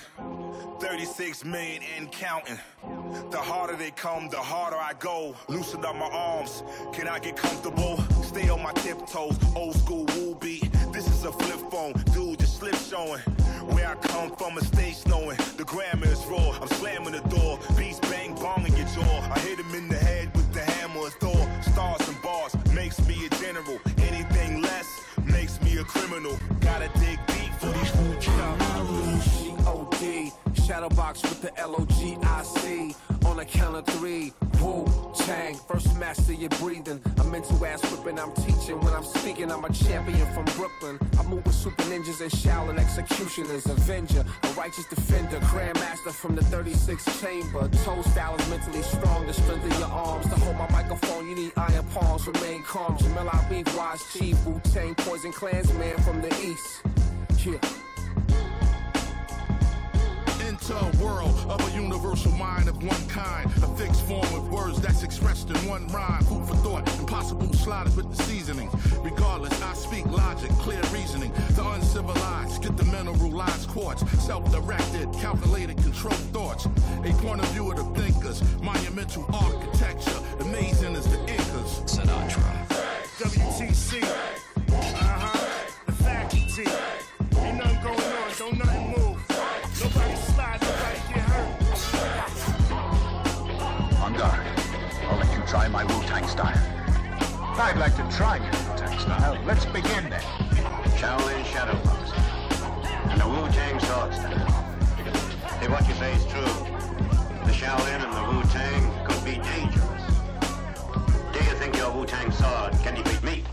36 million and counting. The harder they come, the harder I go. Loosen up my arms. Can I get comfortable? Stay on my tiptoes. Old school woo beat. This is a flip phone. Dude, just slip showing. Where I come from, a stage knowing. The grammar is raw. I'm slamming the door. Beats bang bong in your jaw. I hit him in the head with the hammer of Thor. Stars and bars makes me a general. Anything less makes me a criminal. Gotta dig G-O-D, shadow box with the L-O-G-I-C. On a count of three, Wu Tang, first master your breathing. I'm into ass whipping, I'm teaching. When I'm speaking, I'm a champion from Brooklyn. I move with super ninjas and Shaolin executioners. Avenger, a righteous defender, grandmaster from the 36th chamber. Toe style is mentally strong, the strength of your arms. To hold my microphone, you need iron palms, remain calm. Jamel Habib, wise chief, Wu Tang, poison clansman from the east. Yeah. Into a world of a universal mind of one kind. A fixed form of words that's expressed in one rhyme. Food for thought, impossible sliders with the seasonings. Regardless, I speak logic, clear reasoning. The uncivilized get the mineral lines quartz. Self-directed, calculated, controlled thoughts. A point of view of the thinkers. Monumental architecture, amazing as the Incas. Sinatra. WTC. Uh-huh. The faculty. Ain't nothing going on, don't nothing try my Wu-Tang style. I'd like to try your Wu-Tang style. Let's begin then. Shaolin Shadow Box. And the Wu-Tang Sword Style. If what you say is true, the Shaolin and the Wu-Tang could be dangerous. Do you think your Wu-Tang sword can defeat me?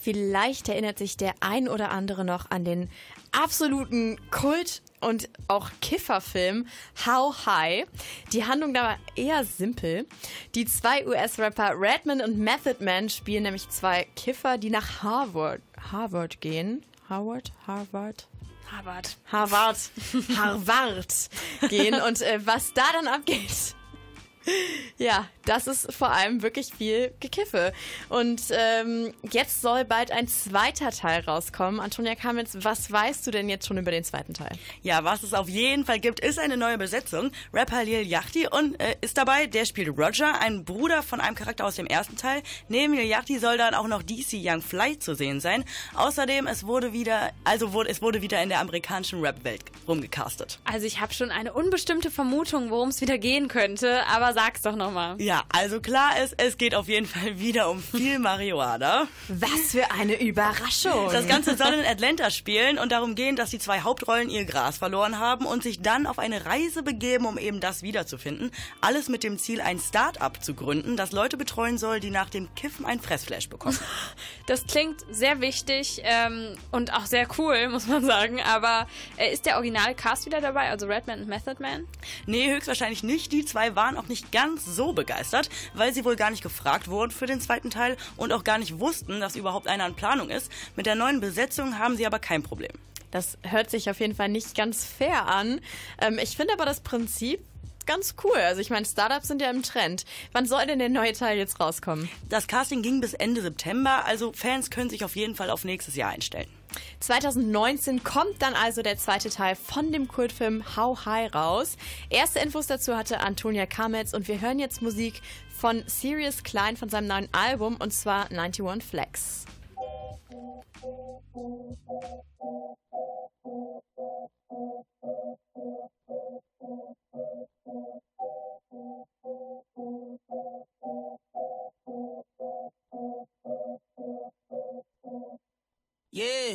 Vielleicht erinnert sich der ein oder andere noch an den absoluten Kult- und auch Kifferfilm How High. Die Handlung da war eher simpel. Die zwei US-Rapper Redman und Method Man spielen nämlich zwei Kiffer, die nach Harvard, Harvard gehen. Harvard? Harvard? Harvard. Harvard, (laughs) Harvard gehen und äh, was da dann abgeht. Ja, das ist vor allem wirklich viel Gekiffe. Und ähm, jetzt soll bald ein zweiter Teil rauskommen. Antonia Kamitz, was weißt du denn jetzt schon über den zweiten Teil? Ja, was es auf jeden Fall gibt, ist eine neue Besetzung. Rapper Lil Yachty und äh, ist dabei, der spielt Roger, ein Bruder von einem Charakter aus dem ersten Teil. Neben Lil Yachty soll dann auch noch DC Young Fly zu sehen sein. Außerdem, es wurde wieder, also wurde, es wurde wieder in der amerikanischen Rap-Welt rumgecastet. Also ich habe schon eine unbestimmte Vermutung, worum es wieder gehen könnte, aber sag's doch nochmal. Ja, also klar ist, es geht auf jeden Fall wieder um viel Marihuana. Was für eine Überraschung. Das Ganze soll in Atlanta spielen und darum gehen, dass die zwei Hauptrollen ihr Gras verloren haben und sich dann auf eine Reise begeben, um eben das wiederzufinden. Alles mit dem Ziel, ein Start-up zu gründen, das Leute betreuen soll, die nach dem Kiffen ein Fressflash bekommen. (laughs) Das klingt sehr wichtig ähm, und auch sehr cool, muss man sagen. Aber äh, ist der originale Cast wieder dabei, also Redman und Method Man? Nee, höchstwahrscheinlich nicht. Die zwei waren auch nicht ganz so begeistert, weil sie wohl gar nicht gefragt wurden für den zweiten Teil und auch gar nicht wussten, dass überhaupt einer in Planung ist. Mit der neuen Besetzung haben sie aber kein Problem. Das hört sich auf jeden Fall nicht ganz fair an. Ähm, ich finde aber das Prinzip ganz cool. Also ich meine, Startups sind ja im Trend. Wann soll denn der neue Teil jetzt rauskommen? Das Casting ging bis Ende September, also Fans können sich auf jeden Fall auf nächstes Jahr einstellen. 2019 kommt dann also der zweite Teil von dem Kultfilm How High raus. Erste Infos dazu hatte Antonia Kametz und wir hören jetzt Musik von Sirius Klein von seinem neuen Album und zwar 91 Flex. Yeah.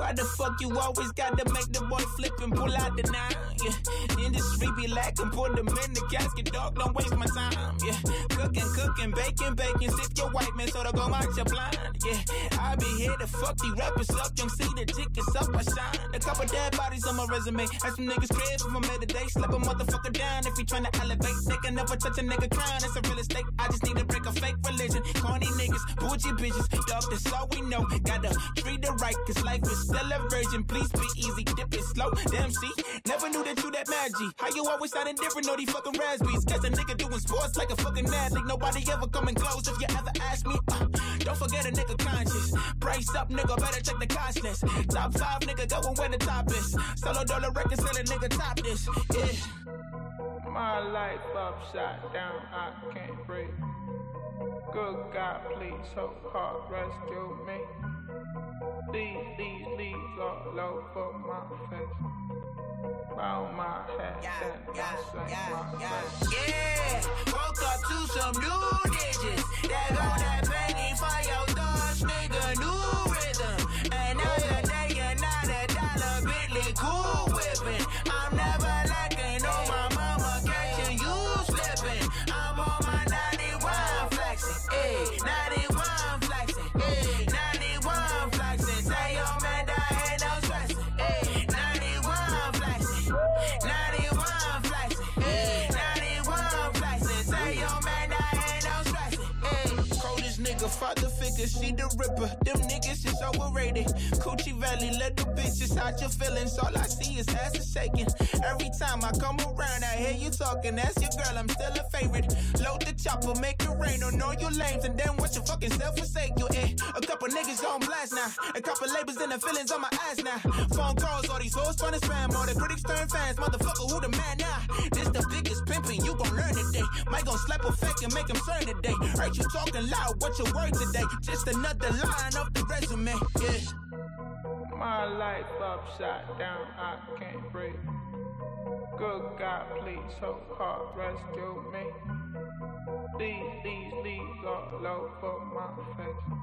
Why the fuck you always gotta make the boy flip and pull out the nine? Yeah. Industry be lacking, put them in the casket, dog. Don't waste my time. Yeah. Cooking, cooking, baking, baking. Sip your white man, so to go out your blind. Yeah. I be here to fuck these rappers up. Young see the tickets up, I shine. A couple dead bodies on my resume. Had some niggas crib from a day. Slap a motherfucker down if he tryna elevate. They can never touch a nigga crying. It's a real estate. I just need to break a fake religion. Corny niggas, bougie bitches. Dog, that's all we know. Gotta treat it right, cause life is a virgin. Please be easy, dip it slow. Damn, see, never knew that you that magic. How you always sounding different, all these fucking raspberries. Cause a nigga doing sports like a fucking athlete. Nobody ever coming close if you ever ask me. Uh, don't forget a nigga conscious. Price up, nigga, better check the list. Top five, nigga, going where the top is. Solo dollar record, selling nigga top this. Yeah. My life upside down, I can't breathe. Good God, please, so hard, rescue me. These, these leaves all over my face. Bow my head and I sing my face. Yeah, woke up to some new digits. That got that penny for your thoughts, nigga, new ripper. Them overrated. Coochie Valley, let the bitches out your feelings. All I see is ass is shaking. Every time I come around, I hear you talking. That's your girl, I'm still a favorite. Load the chopper, make it rain on all your lames, and then watch your fucking self forsake you. Eh. A couple niggas on blast now. A couple labels and the feelings on my ass now. Phone calls, all these hoes trying to spam. All the critics turn fans. Motherfucker, who the man now? This the biggest pimpin', you gon' learn today. Might gon' slap a fake and make him turn today. Heard you talking loud, what's your word today? Just another line off the resume, yeah. My life upside down, I can't breathe. Good God, please, so hard, rescue me. These, these leaves all over my face.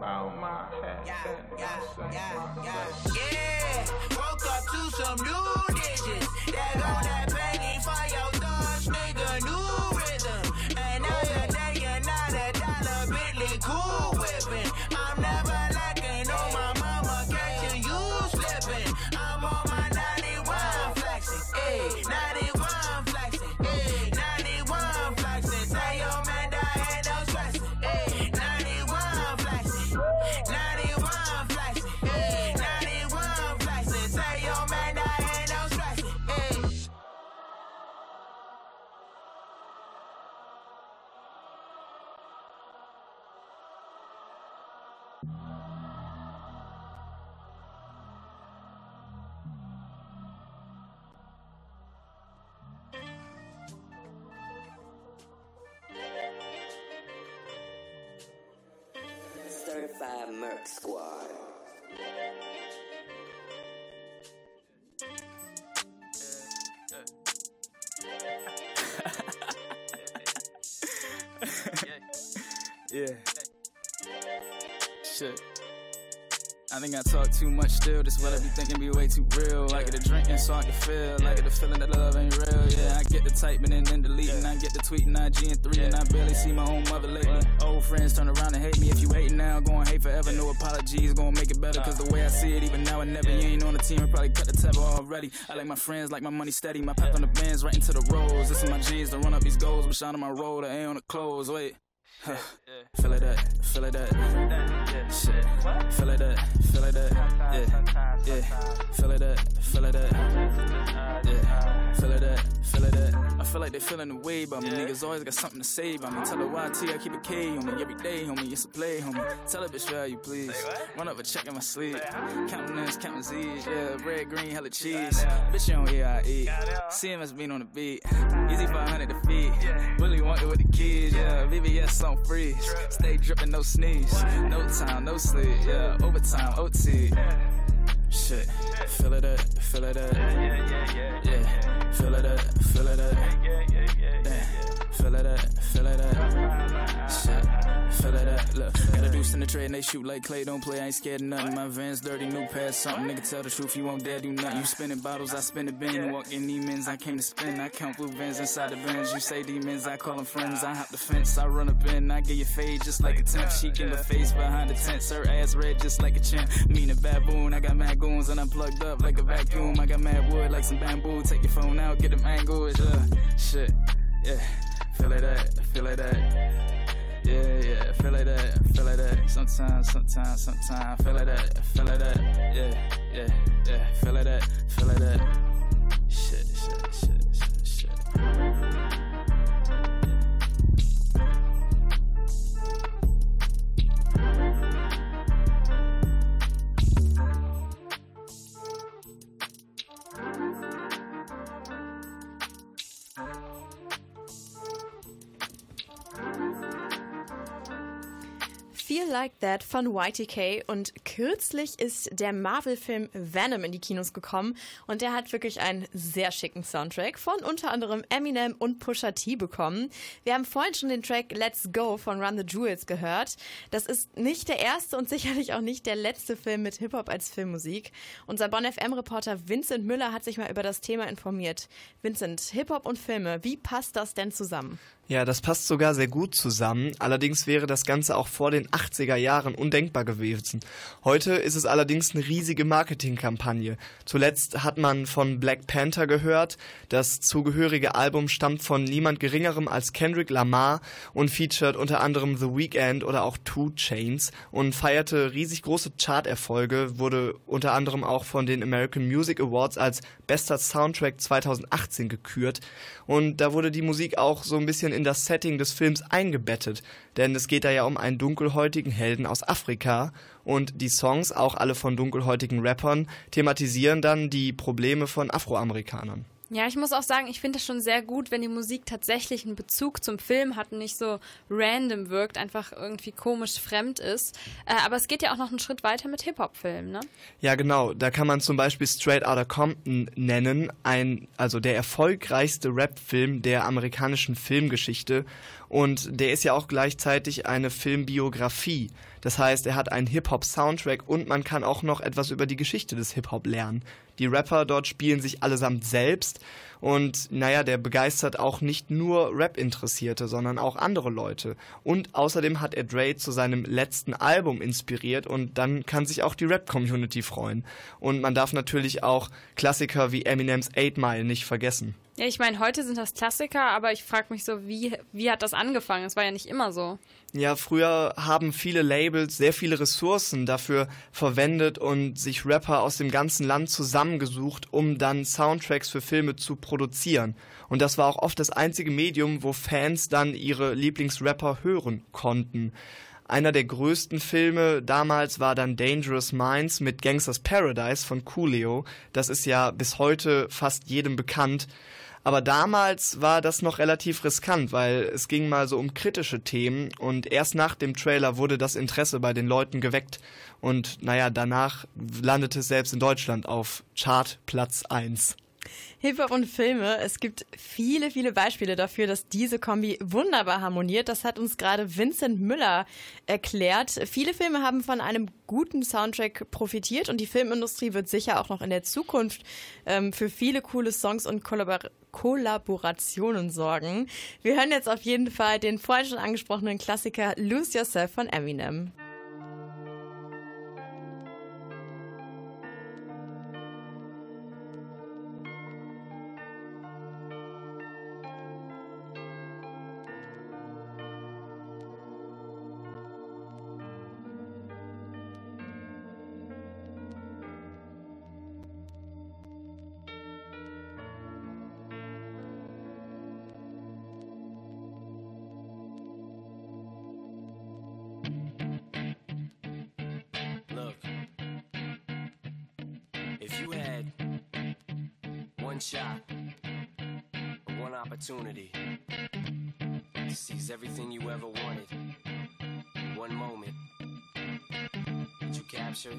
Bow my head and I sing my face. Yeah, woke up to some new digits. That got that for your thoughts, nigga, new rhythm. Another day, another dollar, Bentley, cool whipping. I'm never I think I talk too much still. This what I be thinking be way too real. I get a drinking so I can feel. I get the feeling that love ain't real. Yeah, I get the typing and then deleting. I get the tweeting IG and three, and I barely see my own mother lately. Old friends turn around and hate me. If you hate now, going hate forever. No apologies, gonna make it better. Cause the way I see it, even now and never. You ain't on the team, and probably cut the tether already. I like my friends, like my money steady. My path on the bends, right into the roads. This is my G's to run up these goals. Shine on my road, I ain't on the clothes. Wait. Yeah. Fill it up, fill it up. Yeah. Shit. What? Fill it up, fill it up. Yeah. Yeah. Fill it up, fill it up. Yeah. Fill it up, fill it up. I feel like they feeling the way about me. Niggas always got something to say about me. Tell her YT I keep a K on me every day, homie. It's a play, homie. Tell her bitch how you please. Run up a check in my sleep. Counting this, counting Z's, yeah. Red, green, hella cheese. Bitch, you don't hear I eat. CMS beat on the beat. Easy 500 to feet. Willie wanted with the kids, yeah. VVS on freeze. Stay dripping, no sneeze. No time, no sleep, yeah. Overtime, OT. Shit, feel it up, feel it up. Yeah, yeah, yeah, yeah, feel it up, feel it up. Damn, feel it up, feel it up. Shit, feel it up. Look, got a deuce in the trade and they shoot like clay. Don't play, I ain't scared of nothing. My van's dirty, new pass, something. Nigga, tell the truth, you won't dare do nothing. You spinning bottles, I spin the bin. Walking demons, I came to spin. I count blue vans inside the bins. You say demons, I call them friends. I hop the fence, I run up in. I get your fade just like a temp. She in the face behind the tent. Her ass red just like a champ. Mean a baboon, I got mad goons and I'm plugged up like a vacuum. I got mad wood like some bamboo. Take your phone out, get them angles, yeah. Shit, yeah. Feel like that, feel like that. Yeah, yeah, feel like that, feel like that. Sometimes, sometimes, sometimes, feel like that, feel like that. Yeah, yeah, yeah, feel like that, feel like that. Shit, shit, shit, shit, shit. Feel Like That von YTK und kürzlich ist der Marvel-Film Venom in die Kinos gekommen und der hat wirklich einen sehr schicken Soundtrack von unter anderem Eminem und Pusha T bekommen. Wir haben vorhin schon den Track Let's Go von Run the Jewels gehört. Das ist nicht der erste und (laughs) sicherlich auch nicht der letzte Film mit Hip-Hop als Filmmusik. Unser Bonn FM-Reporter Vincent Müller hat sich mal über das Thema informiert. Vincent, Hip-Hop und Filme, wie passt das denn zusammen? Ja, das passt sogar sehr gut zusammen. Allerdings wäre das Ganze auch vor den 80er Jahren undenkbar gewesen. Heute ist es allerdings eine riesige Marketingkampagne. Zuletzt hat man von Black Panther gehört. Das zugehörige Album stammt von niemand geringerem als Kendrick Lamar und featured unter anderem The Weeknd oder auch Two Chains und feierte riesig große Charterfolge, wurde unter anderem auch von den American Music Awards als bester Soundtrack 2018 gekürt. Und da wurde die Musik auch so ein bisschen in das Setting des Films eingebettet, denn es geht da ja um einen dunkelhäutigen Helden aus Afrika und die Songs, auch alle von dunkelhäutigen Rappern, thematisieren dann die Probleme von Afroamerikanern. Ja, ich muss auch sagen, ich finde es schon sehr gut, wenn die Musik tatsächlich einen Bezug zum Film hat und nicht so random wirkt, einfach irgendwie komisch fremd ist. Äh, aber es geht ja auch noch einen Schritt weiter mit Hip-Hop-Filmen, ne? Ja, genau. Da kann man zum Beispiel Straight Outta Compton nennen, ein, also der erfolgreichste Rap-Film der amerikanischen Filmgeschichte. Und der ist ja auch gleichzeitig eine Filmbiografie. Das heißt, er hat einen Hip-Hop-Soundtrack und man kann auch noch etwas über die Geschichte des Hip-Hop lernen. Die Rapper dort spielen sich allesamt selbst und naja, der begeistert auch nicht nur Rap-Interessierte, sondern auch andere Leute. Und außerdem hat er Dre zu seinem letzten Album inspiriert und dann kann sich auch die Rap-Community freuen. Und man darf natürlich auch Klassiker wie Eminems 8 Mile nicht vergessen. Ja, ich meine, heute sind das Klassiker, aber ich frage mich so, wie, wie hat das angefangen? Es war ja nicht immer so. Ja, früher haben viele Labels sehr viele Ressourcen dafür verwendet und sich Rapper aus dem ganzen Land zusammengesucht, um dann Soundtracks für Filme zu produzieren. Und das war auch oft das einzige Medium, wo Fans dann ihre Lieblingsrapper hören konnten. Einer der größten Filme damals war dann Dangerous Minds mit Gangsters Paradise von Coolio. Das ist ja bis heute fast jedem bekannt. Aber damals war das noch relativ riskant, weil es ging mal so um kritische Themen und erst nach dem Trailer wurde das Interesse bei den Leuten geweckt und naja, danach landete es selbst in Deutschland auf Chartplatz 1. Hip-Hop und Filme. Es gibt viele, viele Beispiele dafür, dass diese Kombi wunderbar harmoniert. Das hat uns gerade Vincent Müller erklärt. Viele Filme haben von einem guten Soundtrack profitiert und die Filmindustrie wird sicher auch noch in der Zukunft ähm, für viele coole Songs und Kollabor Kollaborationen sorgen. Wir hören jetzt auf jeden Fall den vorhin schon angesprochenen Klassiker Lose Yourself von Eminem. fantasies, everything you ever wanted. One moment that you captured.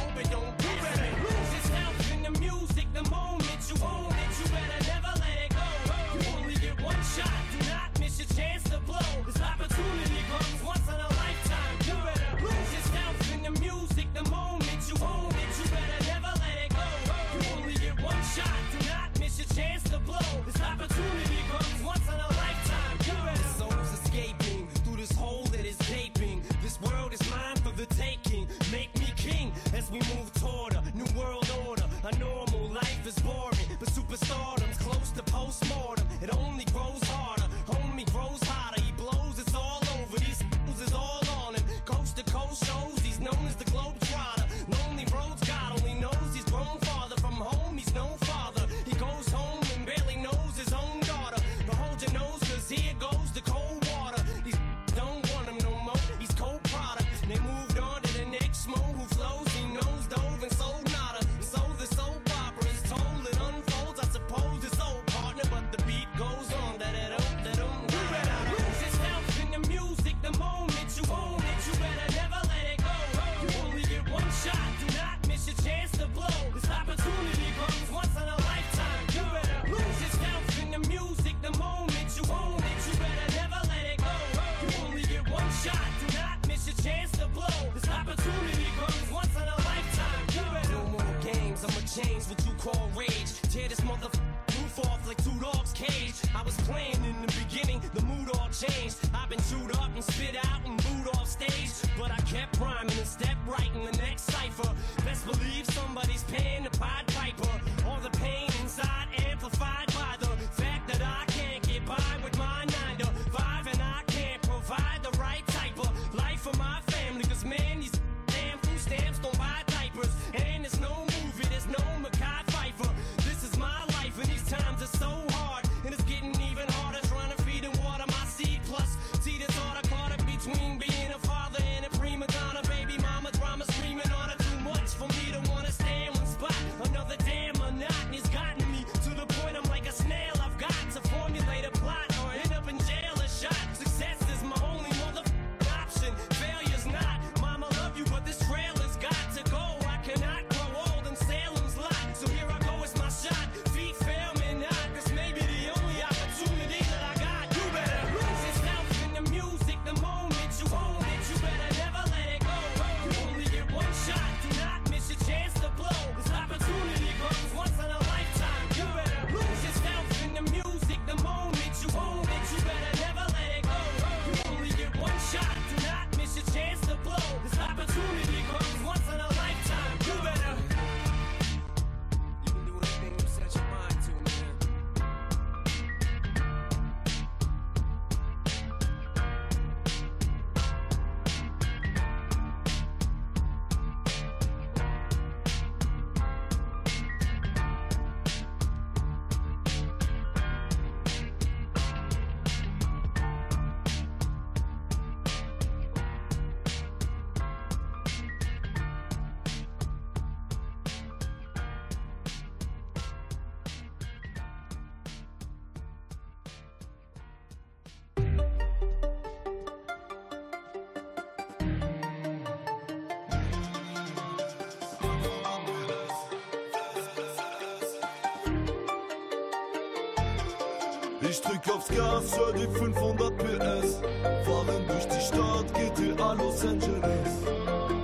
Ich drück aufs Gas, hör die 500 PS. Fahren durch die Stadt, GTA Los Angeles.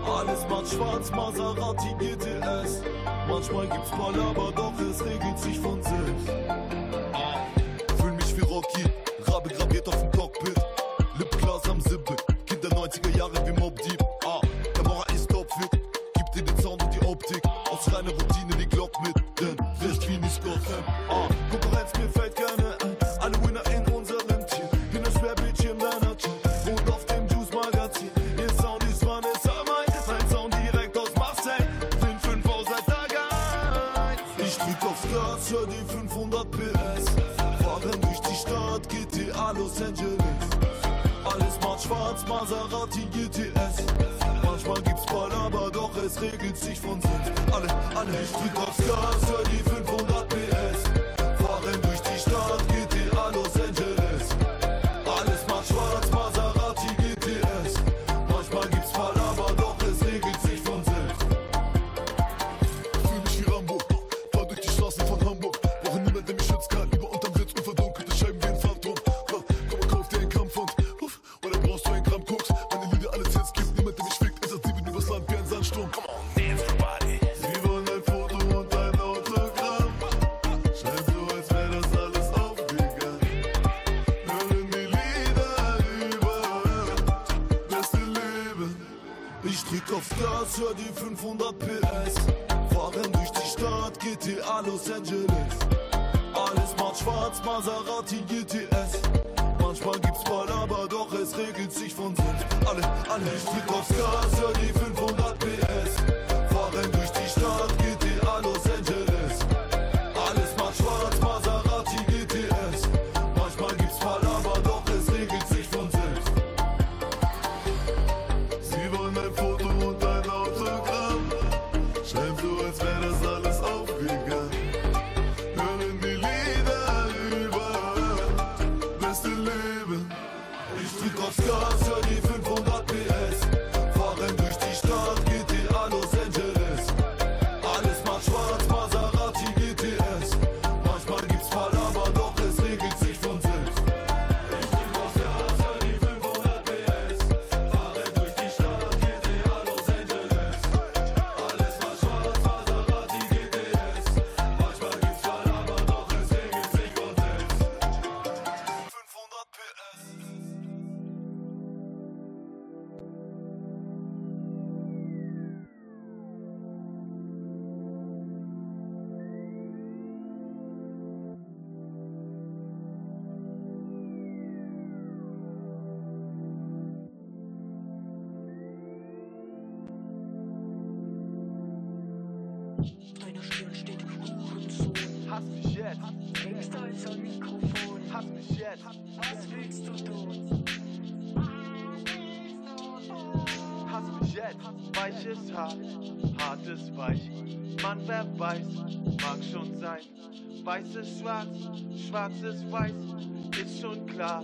Alles macht schwarz, Maserati GTS. Manchmal gibt's Palaver, doch es regelt sich von selbst. better schwarz ist weiß, ist schon klar,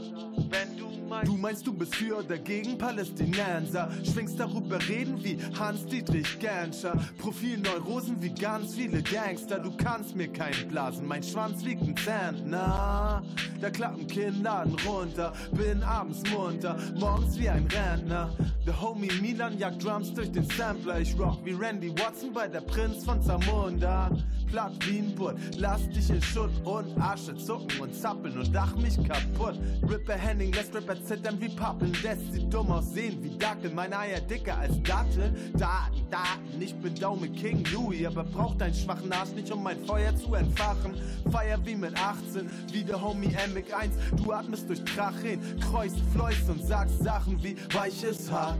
wenn du meinst. Meinst, du bist für oder gegen Palästinenser? Schwingst darüber reden wie Hans-Dietrich Genscher. Profilneurosen wie ganz viele Gangster. Du kannst mir keinen blasen, mein Schwanz liegt ein Zentner. Da klappen Kinnladen runter, bin abends munter, morgens wie ein Rentner. Der Homie Milan jagt Drums durch den Sampler. Ich rock wie Randy Watson bei der Prinz von Zamunda. Platt wie ein Butt, lass dich in Schutt und Asche zucken und zappeln und dach mich kaputt. Ripper Henning lässt Rapper zittern wie Pappeln, lässt sie dumm aussehen wie Dackel. Meine Eier dicker als Datteln. Daten, Daten, ich bin Daume King Louis, aber braucht deinen schwachen Arsch nicht, um mein Feuer zu entfachen. Feier wie mit 18, wie der Homie MX1. Du atmest durch Krachin, kreust, fleust und sagst Sachen wie weich ist hart,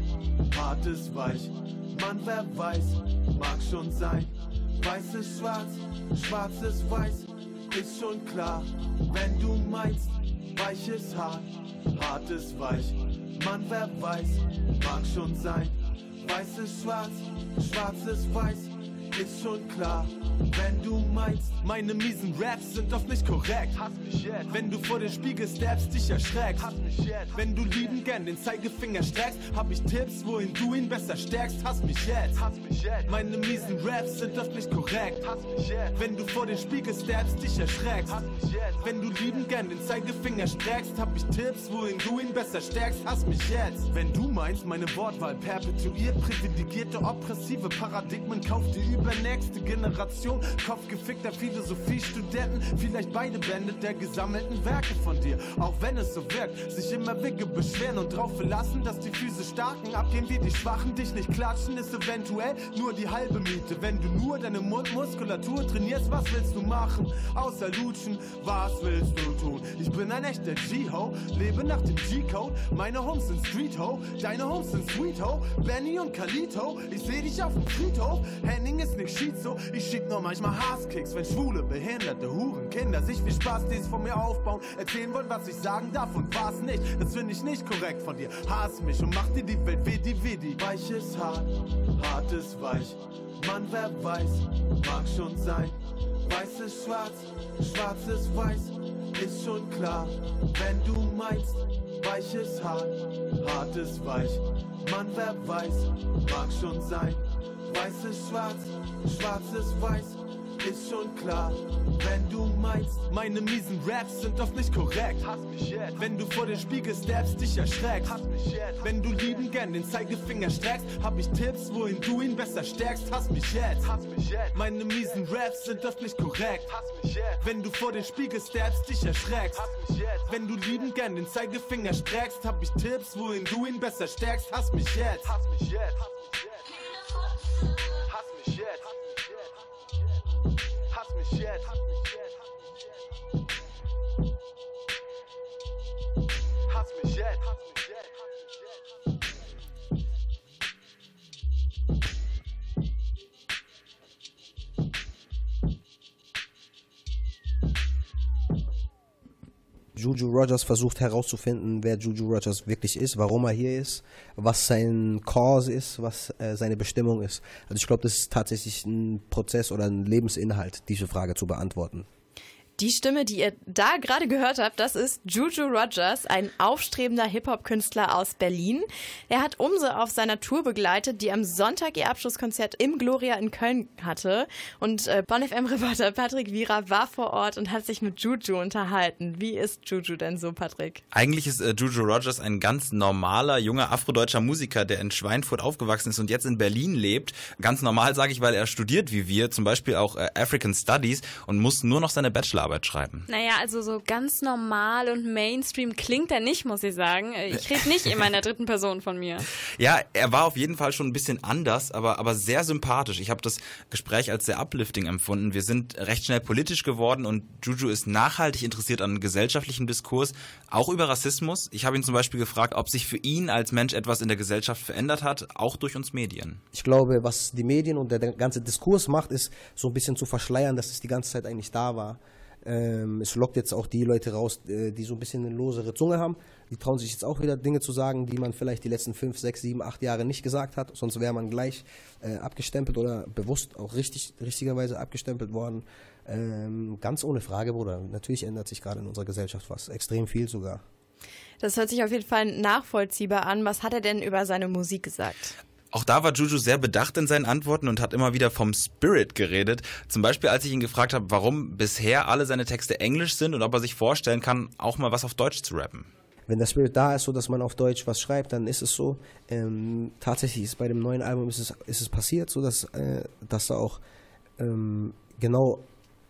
hart ist weich. Mann, wer weiß, mag schon sein. Weiß ist schwarz, schwarz ist weiß, ist schon klar. Wenn du meinst, weich ist hart, hart ist weich. Mann, wer weiß, mag schon sein. Weiß ist schwarz, schwarz ist weiß, ist schon klar. Wenn du meinst, meine miesen Raps sind oft nicht korrekt. Hass mich jetzt. Wenn du vor den Spiegel steppst, dich erschreckst. Hass mich jetzt. Wenn du lieben gern den Zeigefinger streckst, hab ich Tipps, wohin du ihn besser stärkst. Hass mich jetzt. Hass mich jetzt. Meine miesen Raps sind oft nicht korrekt. Hass mich jetzt. Wenn du vor den Spiegel steppst, dich erschreckst. Hass mich jetzt. Wenn du lieben gern den Zeigefinger streckst, hab ich Tipps, wohin du ihn besser stärkst. Hass mich jetzt. Wenn du meinst, meine Wortwahl perpetuiert, privilegierte, oppressive Paradigmen, kauft die übernächste Generation. Kopfgefickter Philosophiestudenten, vielleicht beide Bände der gesammelten Werke von dir. Auch wenn es so wirkt, sich immer Wigge beschweren und drauf verlassen, dass die Füße starken abgehen wie die Schwachen. Dich nicht klatschen ist eventuell nur die halbe Miete. Wenn du nur deine Mundmuskulatur trainierst, was willst du machen? Außer lutschen, was willst du tun? Ich bin ein echter G-Ho, lebe nach dem G-Code. Meine Homes sind Street Ho, deine Homes sind Sweet Ho. Benny und Kalito, ich seh dich auf dem Friedhof. Henning ist nicht Schizo, ich schieb nur manchmal Hasskicks, wenn schwule, behinderte Huren, Kinder sich viel Spaß, die es von mir aufbauen, erzählen wollen, was ich sagen darf und was nicht. Das finde ich nicht korrekt von dir. Hass mich und mach dir die Welt weh, die weh, die. Weich ist hart, hart ist weich. Mann, wer weiß, mag schon sein. Weiß ist schwarz, schwarz ist weiß, ist schon klar. Wenn du meinst, weich ist hart, hart ist weich. Mann, wer weiß, mag schon sein. Weiß ist schwarz, schwarz ist weiß, ist schon klar. Wenn du meinst, meine miesen Raps sind oft nicht korrekt. Hass mich jetzt. Wenn du vor den Spiegel steppst, dich erschreckst. Hass mich jetzt. Wenn du lieben gern den Zeigefinger streckst, hab ich Tipps, wohin du ihn besser stärkst. Hass mich jetzt. Hass mich jetzt. Meine miesen Raps sind oft nicht korrekt. Hass mich jetzt. Wenn du vor den Spiegel steppst, dich erschreckst. Hass mich jetzt. Wenn du lieben gern den Zeigefinger streckst, hab ich Tipps, wohin du ihn besser stärkst. Hass mich jetzt. Hass mich jetzt. Juju Rogers versucht herauszufinden, wer Juju Rogers wirklich ist, warum er hier ist, was sein Cause ist, was äh, seine Bestimmung ist. Also ich glaube, das ist tatsächlich ein Prozess oder ein Lebensinhalt, diese Frage zu beantworten. Die Stimme, die ihr da gerade gehört habt, das ist Juju Rogers, ein aufstrebender Hip-Hop-Künstler aus Berlin. Er hat Umse auf seiner Tour begleitet, die am Sonntag ihr Abschlusskonzert im Gloria in Köln hatte. Und äh, BonFM-Reporter Patrick Wierer war vor Ort und hat sich mit Juju unterhalten. Wie ist Juju denn so, Patrick? Eigentlich ist äh, Juju Rogers ein ganz normaler, junger afrodeutscher Musiker, der in Schweinfurt aufgewachsen ist und jetzt in Berlin lebt. Ganz normal sage ich, weil er studiert wie wir, zum Beispiel auch äh, African Studies und muss nur noch seine Bachelorarbeit schreiben. Naja, also so ganz normal und Mainstream klingt er nicht, muss ich sagen. Ich rede nicht immer in der dritten Person von mir. Ja, er war auf jeden Fall schon ein bisschen anders, aber, aber sehr sympathisch. Ich habe das Gespräch als sehr uplifting empfunden. Wir sind recht schnell politisch geworden und Juju ist nachhaltig interessiert an gesellschaftlichem Diskurs, auch über Rassismus. Ich habe ihn zum Beispiel gefragt, ob sich für ihn als Mensch etwas in der Gesellschaft verändert hat, auch durch uns Medien. Ich glaube, was die Medien und der ganze Diskurs macht, ist so ein bisschen zu verschleiern, dass es die ganze Zeit eigentlich da war. Ähm, es lockt jetzt auch die Leute raus, äh, die so ein bisschen eine losere Zunge haben. Die trauen sich jetzt auch wieder Dinge zu sagen, die man vielleicht die letzten fünf, sechs, sieben, acht Jahre nicht gesagt hat. Sonst wäre man gleich äh, abgestempelt oder bewusst auch richtig, richtigerweise abgestempelt worden. Ähm, ganz ohne Frage, Bruder. Natürlich ändert sich gerade in unserer Gesellschaft was. Extrem viel sogar. Das hört sich auf jeden Fall nachvollziehbar an. Was hat er denn über seine Musik gesagt? Auch da war Juju sehr bedacht in seinen Antworten und hat immer wieder vom Spirit geredet. Zum Beispiel, als ich ihn gefragt habe, warum bisher alle seine Texte englisch sind und ob er sich vorstellen kann, auch mal was auf Deutsch zu rappen. Wenn der Spirit da ist, so dass man auf Deutsch was schreibt, dann ist es so. Ähm, tatsächlich ist bei dem neuen Album ist es, ist es passiert, so dass, äh, dass da auch ähm, genau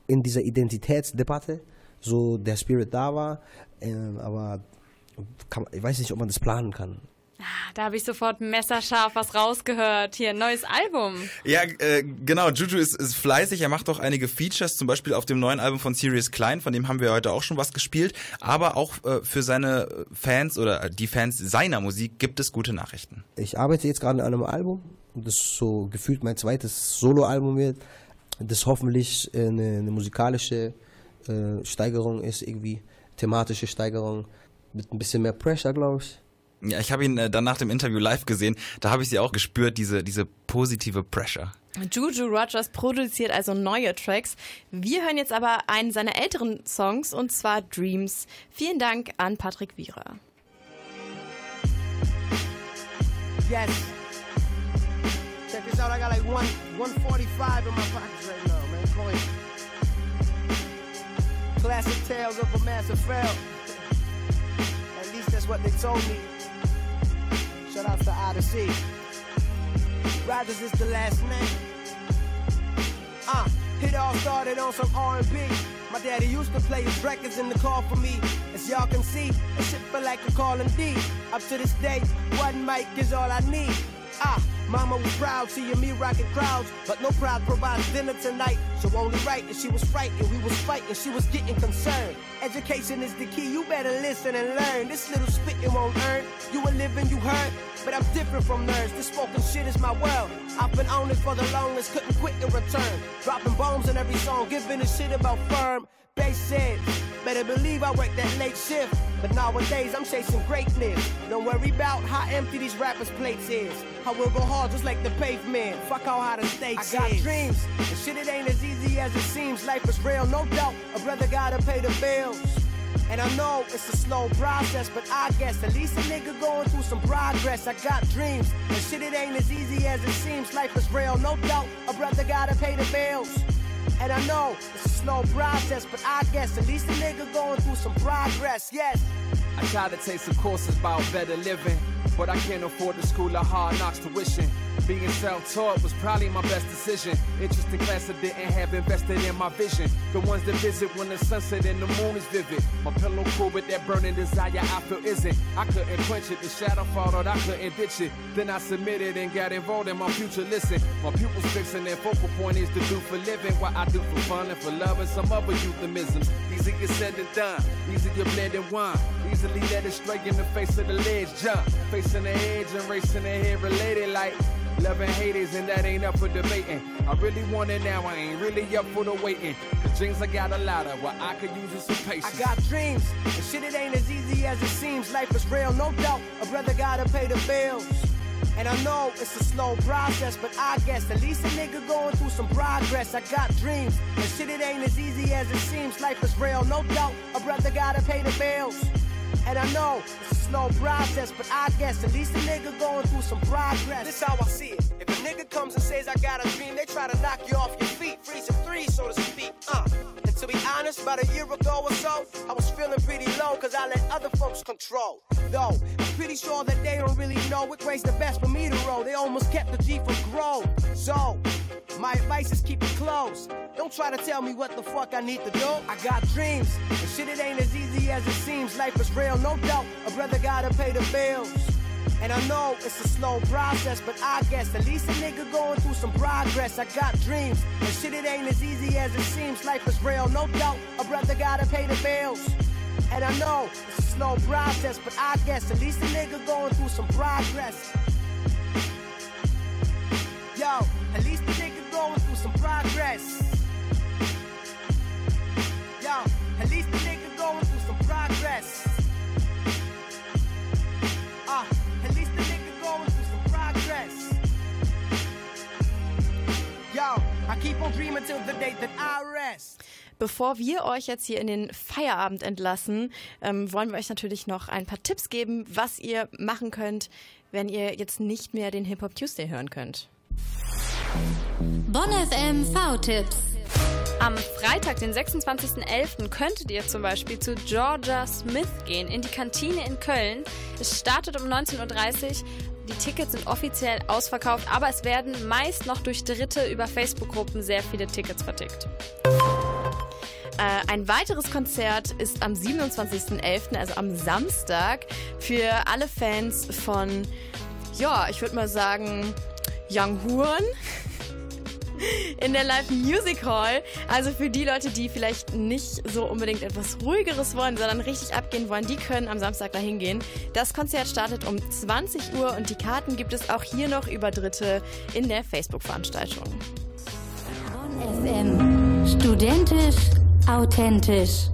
in dieser Identitätsdebatte so der Spirit da war. Ähm, aber kann, ich weiß nicht, ob man das planen kann. Ah, da habe ich sofort messerscharf was rausgehört. Hier, neues Album. Ja, äh, genau. Juju ist, ist fleißig. Er macht auch einige Features, zum Beispiel auf dem neuen Album von Sirius Klein. Von dem haben wir heute auch schon was gespielt. Aber auch äh, für seine Fans oder die Fans seiner Musik gibt es gute Nachrichten. Ich arbeite jetzt gerade an einem Album. Das so gefühlt mein zweites Soloalbum wird. Das hoffentlich eine, eine musikalische äh, Steigerung ist, irgendwie thematische Steigerung mit ein bisschen mehr Pressure, glaube ich Ja, ich habe ihn äh, dann nach dem Interview live gesehen. Da habe ich sie auch gespürt, diese, diese positive Pressure. Juju Rogers produziert also neue Tracks. Wir hören jetzt aber einen seiner älteren Songs und zwar Dreams. Vielen Dank an Patrick Wierer. Yes. Check this out. I got like one 145 in my pockets right now, man. Coin. Classic tales of a massive fail. At least that's what they told me. Shout out to Odyssey. Rogers is the last name. Uh, it all started on some R&B. My daddy used to play his records in the car for me. As y'all can see, that shit feel like a calling D. Up to this day, one mic is all I need. Ah, mama was proud seeing me rocking crowds, but no pride provides dinner tonight. So only right that she was frightened, we was fighting, she was getting concerned. Education is the key, you better listen and learn. This little spitting won't earn. You a living, you heard. But I'm different from nerds. This spoken shit is my world. I've been on it for the longest, couldn't quit in return. Dropping bombs in every song, giving a shit about firm. Bass said, better believe I work that late shift. But nowadays I'm chasing greatness. Don't worry about how empty these rappers' plates is. I will go hard just like the pavement. Fuck all how the stakes I got is. dreams, and shit it ain't as easy as it seems. Life is real, no doubt. A brother gotta pay the bills. And I know it's a slow process, but I guess at least a nigga going through some progress. I got dreams, and shit it ain't as easy as it seems. Life is real, no doubt. A brother gotta pay the bills. And I know it's a slow process, but I guess at least a nigga going through some progress. Yes. I try to take some courses about better living, but I can't afford the school of hard knocks tuition. Being self-taught was probably my best decision. Interest in class I didn't have invested in my vision. The ones that visit when the sunset and the moon is vivid. My pillow cool, but that burning desire I feel isn't. I couldn't quench it. The shadow followed, I couldn't ditch it. Then I submitted and got involved in my future. Listen, my pupils fixing their focal point is to do for living what I do for fun and for love and some other euphemisms. Easier said than done. Easier blended wine. Easily led astray in the face of the ledge. Jump, facing the edge and racing ahead related like. Loving haters and that ain't up for debating. I really want it now, I ain't really up for the waiting. The dreams I got a lot of, what I could use some patience. I got dreams, and shit it ain't as easy as it seems. Life is real, no doubt. A brother gotta pay the bills. And I know it's a slow process, but I guess at least a nigga going through some progress. I got dreams, and shit it ain't as easy as it seems. Life is real, no doubt. A brother gotta pay the bills. And I know it's a slow process, but I guess at least a nigga going through some progress. This how I see it. If a nigga comes and says I got a dream, they try to knock you off your feet, freeze a three, so to speak. Uh. And to be honest, about a year ago or so, I was feeling pretty low, cause I let other folks control. Though, I'm pretty sure that they don't really know which way's the best for me to roll. They almost kept the G from grow. So, my advice is keep it close. Don't try to tell me what the fuck I need to do. I got dreams, and shit it ain't as easy as it seems. Life is real, no doubt. A brother gotta pay the bills. And I know it's a slow process, but I guess at least a nigga going through some progress. I got dreams, and shit it ain't as easy as it seems. Life is real, no doubt. A brother gotta pay the bills. And I know it's a slow process, but I guess at least a nigga going through some progress. Yo, at least some progress. Yo, at least a nigga going through some progress. Ah, at least a nigga going through some progress. Yo, I keep on dreaming till the day that I rest. Bevor wir euch jetzt hier in den Feierabend entlassen, ähm, wollen wir euch natürlich noch ein paar Tipps geben, was ihr machen könnt, wenn ihr jetzt nicht mehr den Hip Hop Tuesday hören könnt. Bonn FM V-Tipps. Am Freitag, den 26.11., könntet ihr zum Beispiel zu Georgia Smith gehen, in die Kantine in Köln. Es startet um 19.30 Uhr. Die Tickets sind offiziell ausverkauft, aber es werden meist noch durch Dritte über Facebook-Gruppen sehr viele Tickets vertickt. Äh, ein weiteres Konzert ist am 27.11., also am Samstag, für alle Fans von, ja, ich würde mal sagen, Young Huren in der Live Music Hall. Also für die Leute, die vielleicht nicht so unbedingt etwas ruhigeres wollen, sondern richtig abgehen wollen, die können am Samstag da hingehen. Das Konzert startet um 20 Uhr und die Karten gibt es auch hier noch über Dritte in der Facebook-Veranstaltung. FM. Studentisch, authentisch.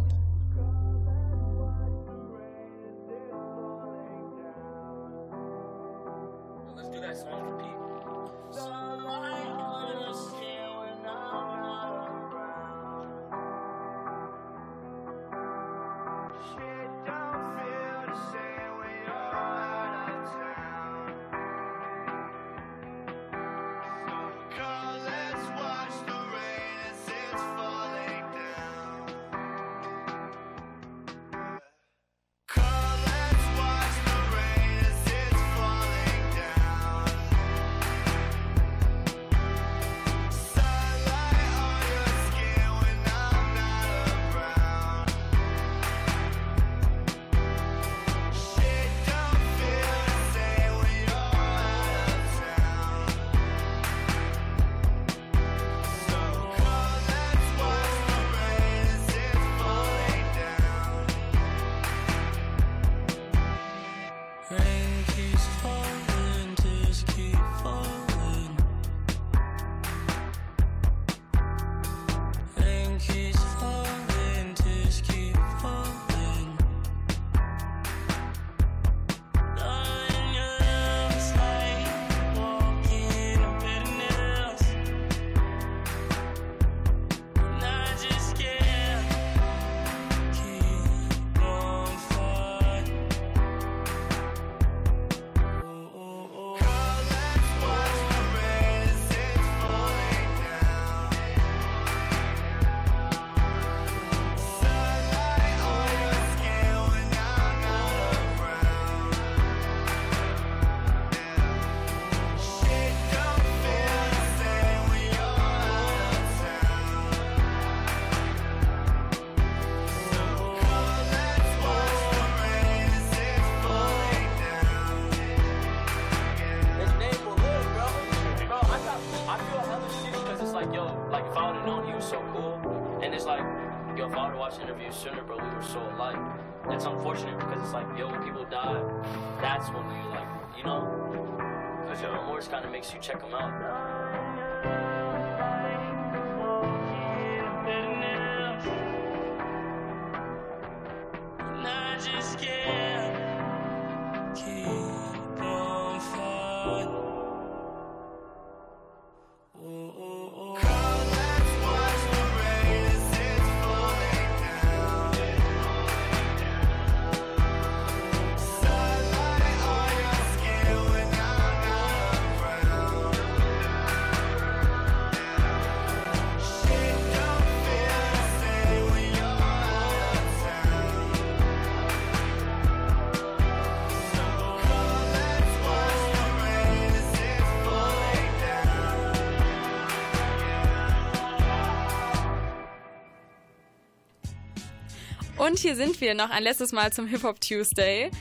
Und hier sind wir noch ein letztes Mal zum Hip Hop Tuesday.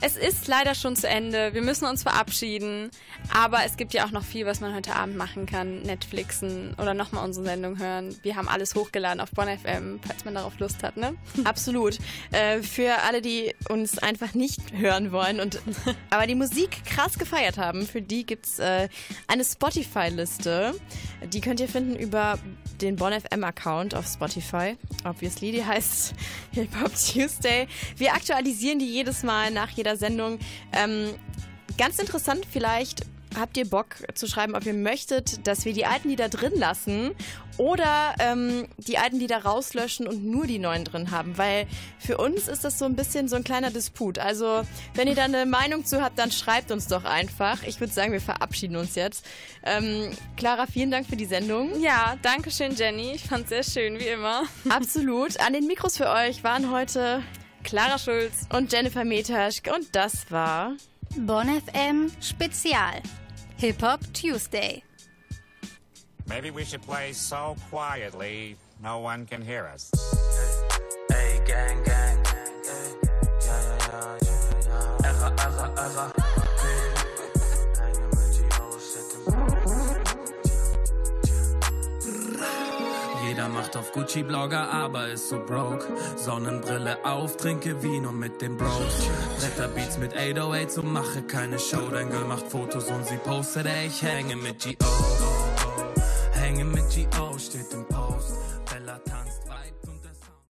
Es ist leider schon zu Ende. Wir müssen uns verabschieden. Aber es gibt ja auch noch viel, was man heute Abend machen kann. Netflixen oder nochmal unsere Sendung hören. Wir haben alles hochgeladen auf Bonn FM, falls man darauf Lust hat, ne? (laughs) Absolut. Äh, für alle, die uns einfach nicht hören wollen und (laughs) aber die Musik krass gefeiert haben, für die gibt's äh, eine Spotify-Liste. Die könnt ihr finden über den Bonn FM Account auf Spotify. Obviously, die heißt (laughs) Hip Hop Tuesday. Wir aktualisieren die jedes Mal nach jeder Sendung. Ähm, ganz interessant vielleicht. Habt ihr Bock zu schreiben, ob ihr möchtet, dass wir die alten Lieder drin lassen oder ähm, die alten Lieder rauslöschen und nur die neuen drin haben? Weil für uns ist das so ein bisschen so ein kleiner Disput. Also, wenn ihr da eine Meinung zu habt, dann schreibt uns doch einfach. Ich würde sagen, wir verabschieden uns jetzt. Ähm, Clara, vielen Dank für die Sendung. Ja, danke schön, Jenny. Ich fand's sehr schön, wie immer. (laughs) Absolut. An den Mikros für euch waren heute Clara Schulz und Jennifer Metasch. Und das war Bonn FM Spezial. Hip Hop Tuesday. Maybe we should play so quietly no one can hear us. Ey, gang, gang, ey, ja, ja, ja, Jeder macht auf Gucci-Blogger, aber ist so broke. Sonnenbrille auf, trinke Vino mit den Bros. Bretterbeats mit 808 und mache keine Show. Dein Girl macht Fotos und sie postet, ey, ich hänge mit G.O. Hänge mit G.O. steht im.